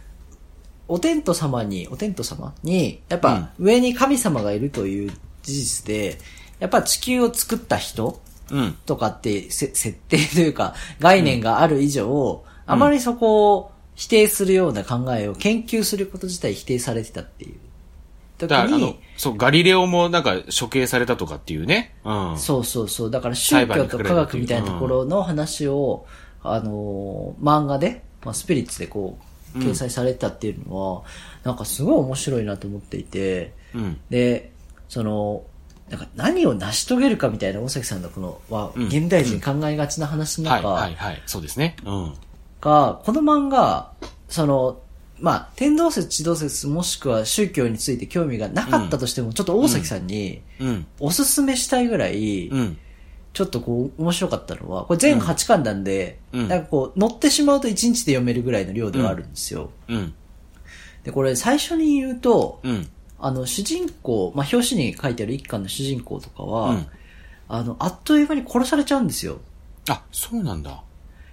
お天道様に、お天道様に、やっぱ上に神様がいるという事実で、やっぱ地球を作った人
うん。
とかってせ設定というか概念がある以上、あまりそこを否定するような考えを研究すること自体否定されてたっていう時
だから、あの
に、、
そう、ガリレオもなんか処刑されたとかっていうね。うん。
そうそうそう。だから宗教と科学みたいなところの話を、あのー漫画で、まあ、スピリッツでこう、掲載されてたっていうのは、なんかすごい面白いなと思っていて、
うん。
で、その、なんか何を成し遂げるかみたいな大崎さんのこの、は、
うん
現代人考えがちな話の
はい、
中
はい、はい。そうですね。うん。
が、この漫画、その、まあ、天動説、地動説、もしくは宗教について興味がなかったとしても、ちょっと大崎さんに
うん。
おすすめしたいぐらい、
うん。
ちょっとこう、面白かったのは、これ全8巻なんで、
うん
なんかこう、乗ってしまうと1日で読めるぐらいの量ではあるんですよ。
うん。
で、これ最初に言うと、
うん。
あの、主人公、まあ、表紙に書いてある1巻の主人公とかは、
うん
あの、あっという間に殺されちゃうんですよ。
あ、そうなんだ。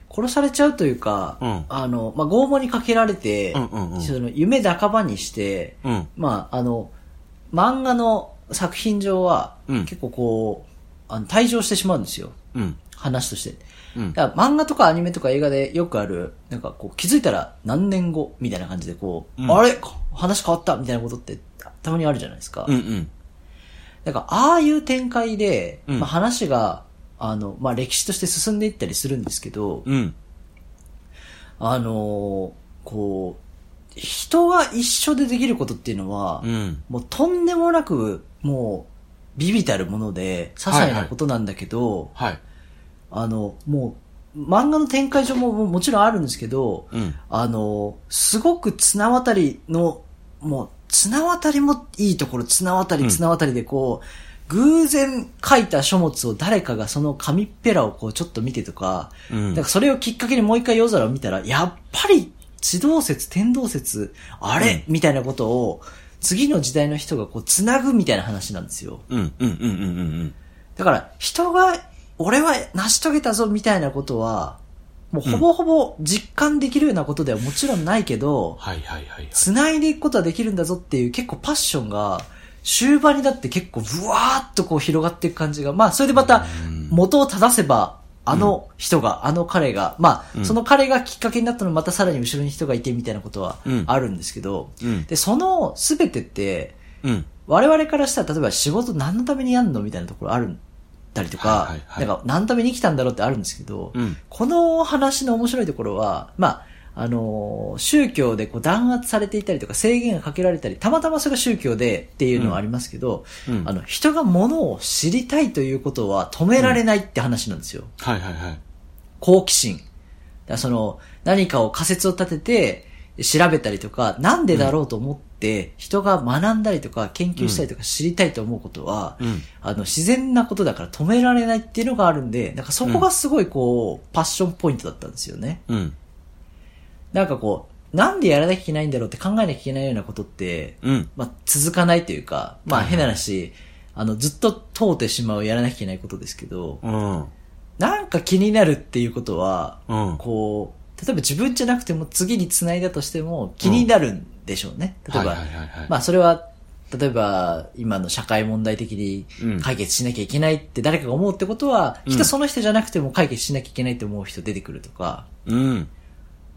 殺されちゃうというか、
うん
あの、まあ、拷問にかけられて、
うんうんうん
その夢半ばにして、
うん。
まあ、あの、漫画の作品上は、
うん
結構こう、あの、退場してしまうんですよ。
うん。
話として。
うん。
だから漫画とかアニメとか映画でよくある、なんかこう気づいたら何年後みたいな感じでこう、
うん
あれ？話変わったみたいなことってたまにあるじゃないですか。
うん。うん。
だからああいう展開で、
うん
まあ、話が、あの、まあ、歴史として進んでいったりするんですけど、
うん。
あのーこう、人が一緒でできることっていうのは、
うん。
もうとんでもなく、もう、ビビたるもので、些細なことなんだけど、
はい。
あの、もう、漫画の展開上もももちろんあるんですけど、
うん。
あの、すごく綱渡りの、もう、綱渡りもいいところ、綱渡り、
うん
綱渡りでこう、偶然書いた書物を誰かがその紙っぺらをこうちょっと見てとか、
うん
だからそれをきっかけにもう一回夜空を見たら、やっぱり地動説、天動説、あれ、みたいなことを、次の時代の人がこう繋ぐみたいな話なんですよ。
うん。うん。うん。うん。うん。
だから、人が、俺は成し遂げたぞみたいなことは、もうほぼほぼ実感できるようなことではもちろんないけど、
はいはいはいはい。
繋いでいくことはできるんだぞっていう結構パッションが、終盤になって結構ブワーっとこう広がっていく感じが、まあそれでまた元を正せば、あの人が、あの彼が、まあ、
うん
その彼がきっかけになったのまたさらに後ろに人がいてみたいなことは
うん
あるんですけど、
うん。
で、その全てって、
うん。
我々からしたら例えば仕事何のためにやんのみたいなところあるたりとか、
はいはいはい
なんか何のために生きたんだろうってあるんですけど、
うん。
この話の面白いところは、まあ、あのー宗教でこう弾圧されていたりとか制限がかけられたり、たまたまそれが宗教でっていうのはありますけど、
うん
あの、人が物を知りたいということは止められないって話なんですよ。
はいはいはい。
好奇心。その、何かを仮説を立てて、調べたりとか、なんでだろうと思って、人が学んだりとか、研究したりとか知りたいと思うことは、
うん。
あの、自然なことだから止められないっていうのがあるんで、なんかそこがすごいこう、パッションポイントだったんですよね。
うん。
なんかこう、なんでやらなきゃいけないんだろうって考えなきゃいけないようなことって、
うん。
まあ、続かないというか、まあ変な話、あの、ずっと通ってしまうやらなきゃいけないことですけど、
うん。
なんか気になるっていうことは、
うん。
こう、例えば自分じゃなくても次に繋いだとしても気になるんでしょうね。例えば。まあそれは、例えば今の社会問題的に
うん
解決しなきゃいけないって誰かが思うってことは、
うん
人その人じゃなくても解決しなきゃいけないって思う人出てくるとか、
うん。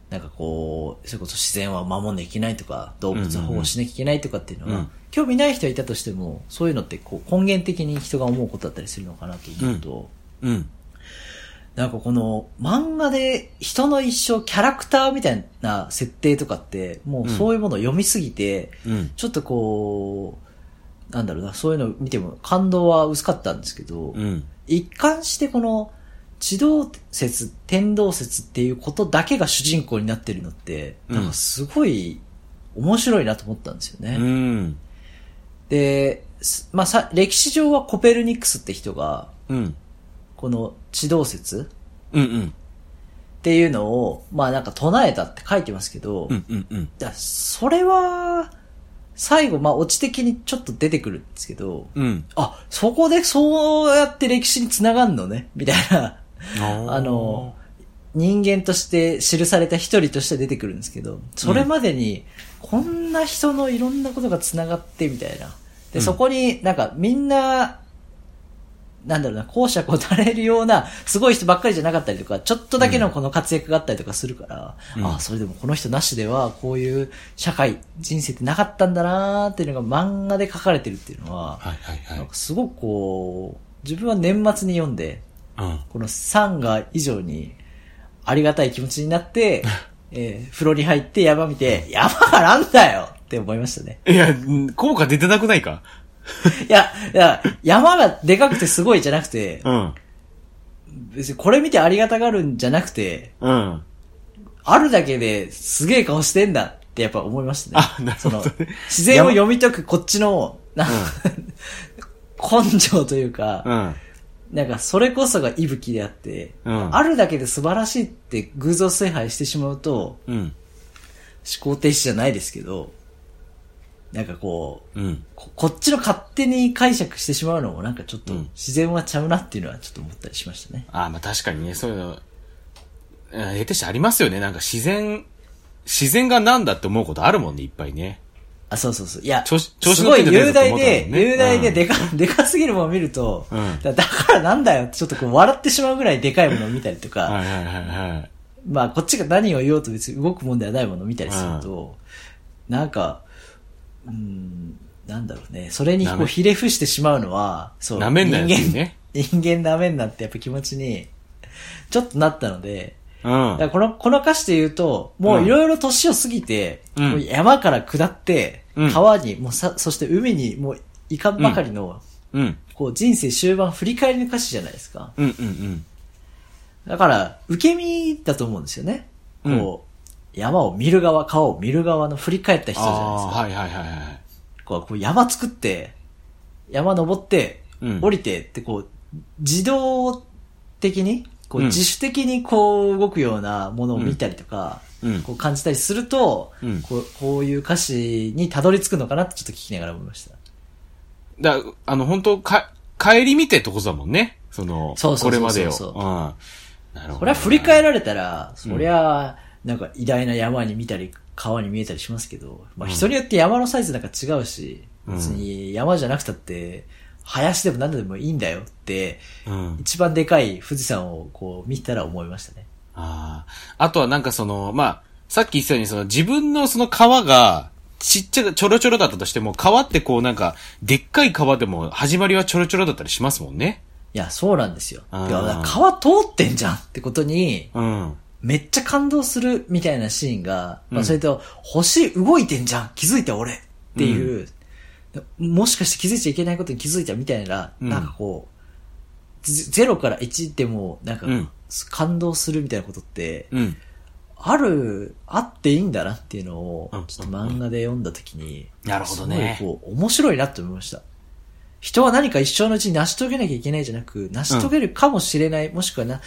なんかこう、それこそ自然は守んなきゃいけないとか、動物保護しなきゃいけないとかっていうのは、
うん
興味ない人はいたとしても、そういうのってこう根源的に人が思うことだったりするのかなと思うと、
うん。
なんかこの漫画で人の一生キャラクターみたいな設定とかって、もうそういうものを読みすぎて、
うん。
ちょっとこう、なんだろうな、そういうのを見ても感動は薄かったんですけど、
うん。
一貫してこの地動説、天動説っていうことだけが主人公になってるのって、
うん
なんかすごい面白いなと思ったんですよね。
うん。
で、すまあさ、歴史上はコペルニクスって人が、
うん。
この地動説
うん。うん。
っていうのを、まあなんか唱えたって書いてますけど、
うん。うん。うん。
だそれは、最後、まあ、オチ的にちょっと出てくるんですけど、
うん。
あ、そこでそうやって歴史に繋がんのねみたいな、あの、人間として記された一人として出てくるんですけど、それまでに、こんな人のいろんなことが繋がってみたいな。で、
うん
そこになんかみんな、なんだろうな、公爵を垂れるような、すごい人ばっかりじゃなかったりとか、ちょっとだけのこの活躍があったりとかするから、
うん
ああ、それでもこの人なしでは、こういう社会、人生ってなかったんだなーっていうのが漫画で書かれてるっていうのは、
はいはいはい
なんか。すごくこう、自分は年末に読んで、
うん。
この3が以上にありがたい気持ちになって、えー風呂に入って山見て、山がなんだよって思いましたね。
いや、うん効果出てなくないか？
いや、いや、山がでかくてすごいじゃなくて、
うん。
別にこれ見てありがたがるんじゃなくて、
うん。
あるだけですげえ顔してんだってやっぱ思いましたね。
あなるほどね
その、自然を読み解くこっちの、な根性というか、
うん。
なんかそれこそが息吹であって、
うん
あるだけで素晴らしいって偶像崇拝してしまうと、
うん。
思考停止じゃないですけど、なんかこう、
うん。
ここっちの勝手に解釈してしまうのもなんかちょっと
うん
自然はちゃうなっていうのはちょっと思ったりしましたね。
ああ、まあ確かにね、そういうの、うん得てしてありますよね。なんか自然、自然がなんだって思うことあるもんね、いっぱいね。
あ、そうそうそう。いや、
調子調子
すごい
乗ってんじゃねえ
雄大で、雄大で
うん
でか、でかすぎるものを見ると、
うん
だだからなんだよってちょっとこう笑ってしまうぐらいでかいものを見たりとか、
はいはいはいはい。
まあこっちが何を言おうと別に動くもんではないものを見たりすると、なんか、うん、なんだろうね。それにこうひれ伏してしまうのは、そう。
なめんなよね。
人間、人間なめんなってやっぱ気持ちに、ちょっとなったので、
うん
この、この歌詞で言うと、もういろいろ年を過ぎて、
うん
山から下って、
うん
川に、もうさ、そして海に、もう、いかんばかりの、
うん。
こう、人生終盤振り返りの歌詞じゃないですか。
うんうんうん。
だから、受け身だと思うんですよね。こう、山を見る側、川を見る側の振り返った人じゃないですか。
はいはいはいはい。
こう山作って、山登って、
うん
降りてってこう、自動的に、こう
うん
自主的にこう動くようなものを見たりとか、
うん
こう感じたりすると、
うん
こうこういう歌詞にたどり着くのかなってちょっと聞きながら思いました。
だあの、本当か、帰り見てってことだもんね。その、
そうそうそうそう
これまでを。うん。なるほど。
これは振り返られたら、そりゃ、なんか偉大な山に見たり、川に見えたりしますけど、まあ人によって山のサイズなんか違うし、
うん
別に山じゃなくたって、林でも何でもいいんだよって、
うん。
一番でかい富士山をこう見たら思いましたね。
ああ。あとはなんかその、まあ、さっき言ってたようにその自分のその川が、ちっちゃく、ちょろちょろだったとしても、川ってこうなんか、でっかい川でも始まりはちょろちょろだったりしますもんね。
いや、そうなんですよ。川通ってんじゃんってことに、
うん。
めっちゃ感動するみたいなシーンが、まあ
うん
それと、星動いてんじゃん。気づいた俺。っていう、もしかして気づいちゃいけないことに気づいたみたいな、
うん。
なんかこう、ゼ0から1でも、なんか
うん、
感動するみたいなことって、
うん。
ある、あっていいんだなっていうのを
うん、
ちょっと漫画で読んだ時に、
なるほどね。
すごいこう、面白いなって思いました。人は何か一生のうちに成し遂げなきゃいけないじゃなく、成し遂げるかもしれない、もしくはな、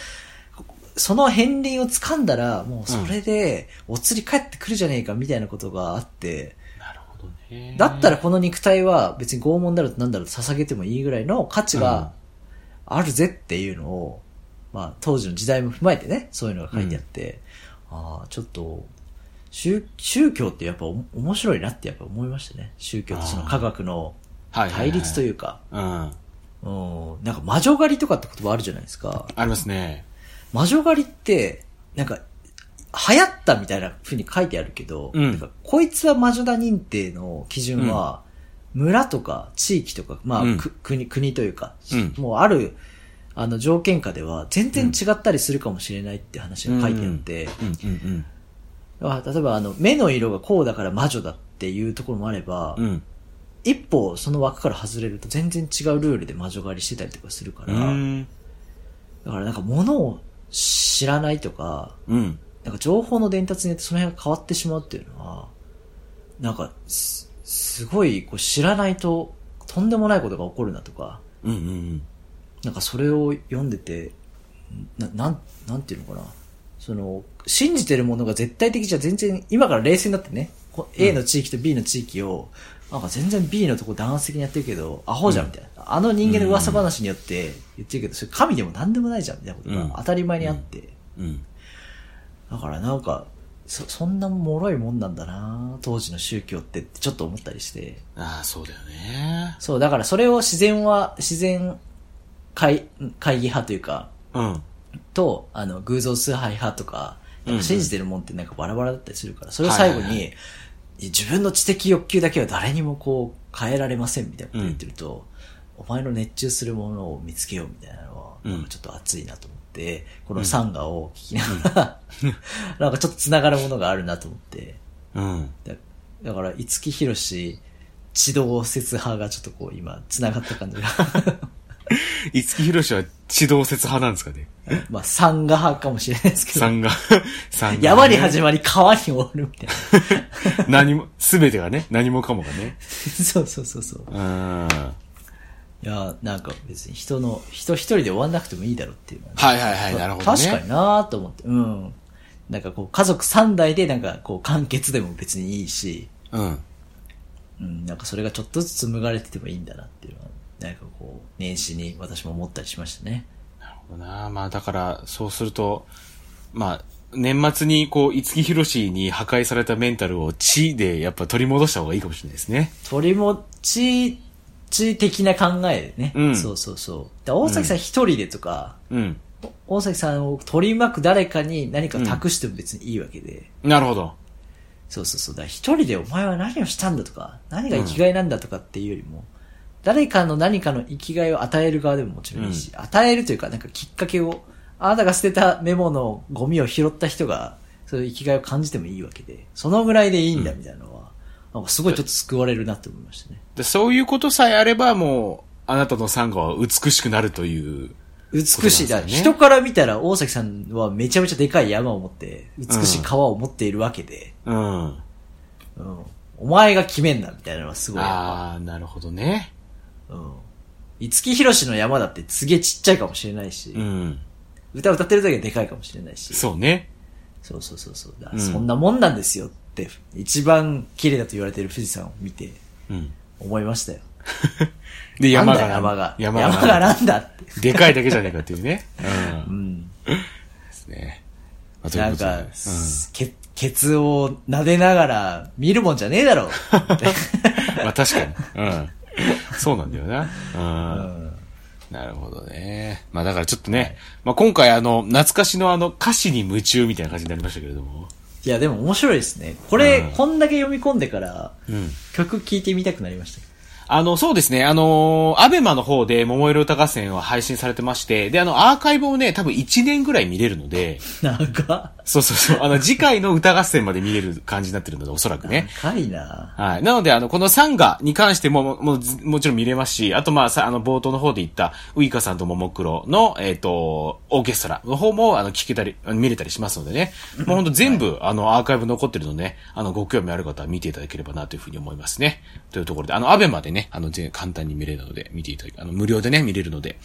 その片鱗を掴んだら、もうそれで、お釣り帰ってくるじゃねえかみたいなことがあって、
なるほどね。
だったらこの肉体は別に拷問だろうとなんだろうと捧げてもいいぐらいの価値があるぜっていうのを、まあ当時の時代も踏まえてね、そういうのが書いてあって、ああ、ちょっと、宗宗教ってやっぱお面白いなってやっぱ思いましたね。宗教とその科学の対立というか、
うん。
うん、なんか魔女狩りとかって言葉あるじゃないですか。
ありますね。
魔女狩りって、なんか、流行ったみたいな風に書いてあるけど、
うん。
なんかこいつは魔女だ認定の基準は、村とか地域とか、まあ、
うん。
く国、国というか、
うん。
もうある、あの条件下では全然違ったりするかもしれないって話が書いてあって、例えばあの、目の色がこうだから魔女だっていうところもあれば。一歩その枠から外れると全然違うルールで魔女狩りしてたりとかするから、
うん。
だからなんか物を知らないとか、
うん。
なんか情報の伝達によってその辺が変わってしまうっていうのは、なんかす、すごいこう知らないととんでもないことが起こるなとか、
うんうん
なんかそれを読んでて、な、なん、なんていうのかな。その、信じてるものが絶対的じゃ全然、今から冷静になってね、こ A の地域と B の地域を、なんか全然 B のとこ弾圧的にやってるけど、アホじゃんみたいな。あの人間の噂話によって言ってるけど、それ神でも何でもないじゃんみたいなこと
うん
が当たり前にあって。
うん。
だからなんか、そ、そんな脆いもんなんだな当時の宗教ってってちょっと思ったりして。
ああ、そうだよね。
そう、だからそれを自然は、自然会、会議派というか、
うん。
と、あの、偶像崇拝派とか、信じてるもんってなんかバラバラだったりするから、それを最後に、自分の知的欲求だけは誰にもこう、変えられませんみたいなこと言ってると、お前の熱中するものを見つけようみたいなのは、
うん。
なんかちょっと熱いなと思って、このサンガを聞きながら、なんかちょっと繋がるものがあるなと思って、
うん。
だだから、五木ひろし、地動説派がちょっとこう今、繋がった感じが。
五木ひろしは地動説派なんですかね？
まあ、山河派かもしれないですけど。
山が、山が、
山に始まり川に終わるみたい
何も、すべてがね、何もかもがね。
な。そうそうそうそう。
うん。
いや、なんか別に人の、人一人で終わんなくてもいいだろうっていうね、
はいはいはい、なるほどね。
確かになと思って。うん。なんかこう、家族三代でなんかこう、完結でも別にいいし、
うん。
うん、なんかそれがちょっとずつ紡がれててもいいんだなっていうのは、なんかこう、年始に私も思ったりしましたね。
なるほどな。まあだから、そうすると、まあ、年末にこう、五木ひろしに破壊されたメンタルを地でやっぱ取り戻した方がいいかもしれないですね。
取り持ち、地的な考えでね。
うん
そうそうそう。で大崎さん一人でとか、
うん。
大崎さんを取り巻く誰かに何か託しても別にいいわけで。
なるほど。
そうそうそう。だ一人でお前は何をしたんだとか、何が生きがいなんだとかっていうよりも、誰かの何かの生きがいを与える側でももちろんいいし、与えるというか、なんかきっかけを、あなたが捨てたメモのゴミを拾った人が、そういう生きがいを感じてもいいわけで、そのぐらいでいいんだみたいなのは、なんかすごいちょっと救われるなって思いましたね。
でそういうことさえあればもう、あなたのサンゴは美しくなるという。
美しい。だ、ね、人から見たら大崎さんはめちゃめちゃでかい山を持って、美しい川を持っているわけで。うん。うん。お前が決めんな、みたいなのはすごい。
ああ、なるほどね。
うん。五木ひろしの山だってすげえちっちゃいかもしれないし。うん。歌歌ってるだけでかいかもしれないし。
そうね。
そうそうそうそう。うん、そんなもんなんですよって、一番綺麗だと言われてる富士山を見て、うん。思いましたよ。
で、山が。
山が。山が。山がなんだっ
て。でかいだけじゃねえかっていうね。うん。うん。ですね。
まあ、なんか、うん、ケケツを撫でながら見るもんじゃねえだろ。
まあ確かに。うん。そうなんだよな。うん。なるほどね。まあだからちょっとね、まあ今回あの、懐かしのあの歌詞に夢中みたいな感じになりましたけれども。
いやでも面白いですね。これ、うん、こんだけ読み込んでから、うん、曲聴いてみたくなりました。
あの、そうですね。あのアベマの方で桃色歌合戦は配信されてまして、で、あの、アーカイブをね、多分1年ぐらい見れるので。
なんか
そうそうそう。あの、次回の歌合戦まで見れる感じになってるので、おそらくね。
高いな
はい。なので、あの、このサンガに関しても、も、もちろん見れますし、あと、まあ、さ、あの、冒頭の方で言った、ウイカさんとももクロの、えっ、ー、と、オーケストラの方も、あの、聞けたり、見れたりしますのでね。もうほんと全部、はい、あの、アーカイブ残ってるので、ね、あの、ご興味ある方は見ていただければな、というふうに思いますね。というところで、あの、アベマでね、あの、簡単に見れるので、見ていただけ、あの、無料でね、見れるので、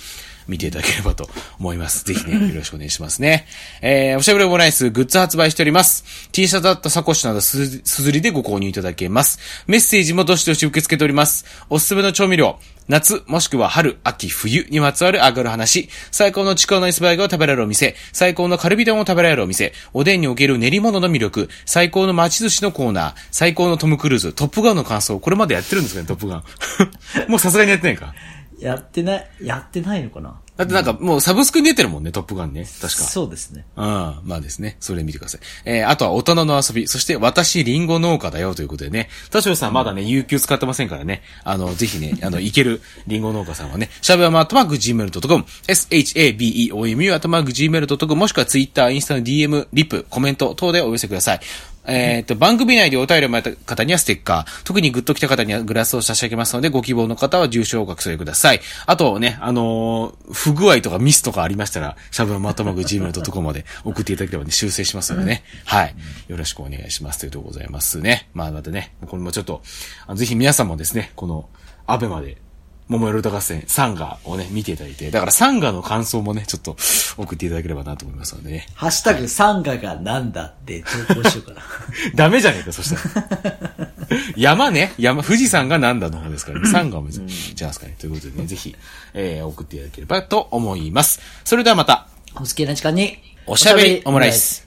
見ていただければと思います。ぜひね、よろしくお願いしますね。えー、おしゃべりオムライス、グッズ発売しております。T シャツだったサコッシュなどす、すずりでご購入いただけます。メッセージもどしどし受け付けております。おすすめの調味料、夏、もしくは春、秋、冬にまつわる上がる話、最高のちくわのイスバーガーを食べられるお店、最高のカルビ丼を食べられるお店、おでんにおける練り物の魅力、最高の町寿司のコーナー、最高のトム・クルーズ、トップガンの感想、これまでやってるんですかね、トップガン。もうさすがにやってないか。
やってない、やってないのかな？
だってなんかもうサブスクに出てるもんね、トップガンね。確か。
そうですね。
うん。まあですね。それ見てください。えー、あとは大人の遊び。そして私、リンゴ農家だよということでね。田代さんまだね、有給使ってませんからね。あの、ぜひね、あの、いけるリンゴ農家さんはね、シャベアマートマーク Gmail.com、shabeomu アットマーク Gmail.com もしくは Twitter、インスタの DM、リップ、コメント等でお寄せください。えっ、と、番組内でお便りをもらった方にはステッカー、特にグッと来た方にはグラスを差し上げますので、ご希望の方は住所をご記載ください。あとね、あのー、不具合とかミスとかありましたら、シャブのまとまぐ gmail.com まで 送っていただければね、修正しますのでね。はい。よろしくお願いします。というところございますね。まあ、またね、これもちょっと、ぜひ皆さんもですね、この、アベまで桃色歌合戦、サンガをね、見ていただいて、だからサンガの感想もね、ちょっと送っていただければなと思いますのでね。
ハッシュタグ、サンガがなんだって投稿しようかな。
ダメじゃねえか、そしたら。山ね、山、富士山がなんだの方ですからね、サンガを目指しますかね。ということでね、ぜひ、えー、送っていただければと思います。それではまた、
お好きな時間に、
おしゃべりオムライス。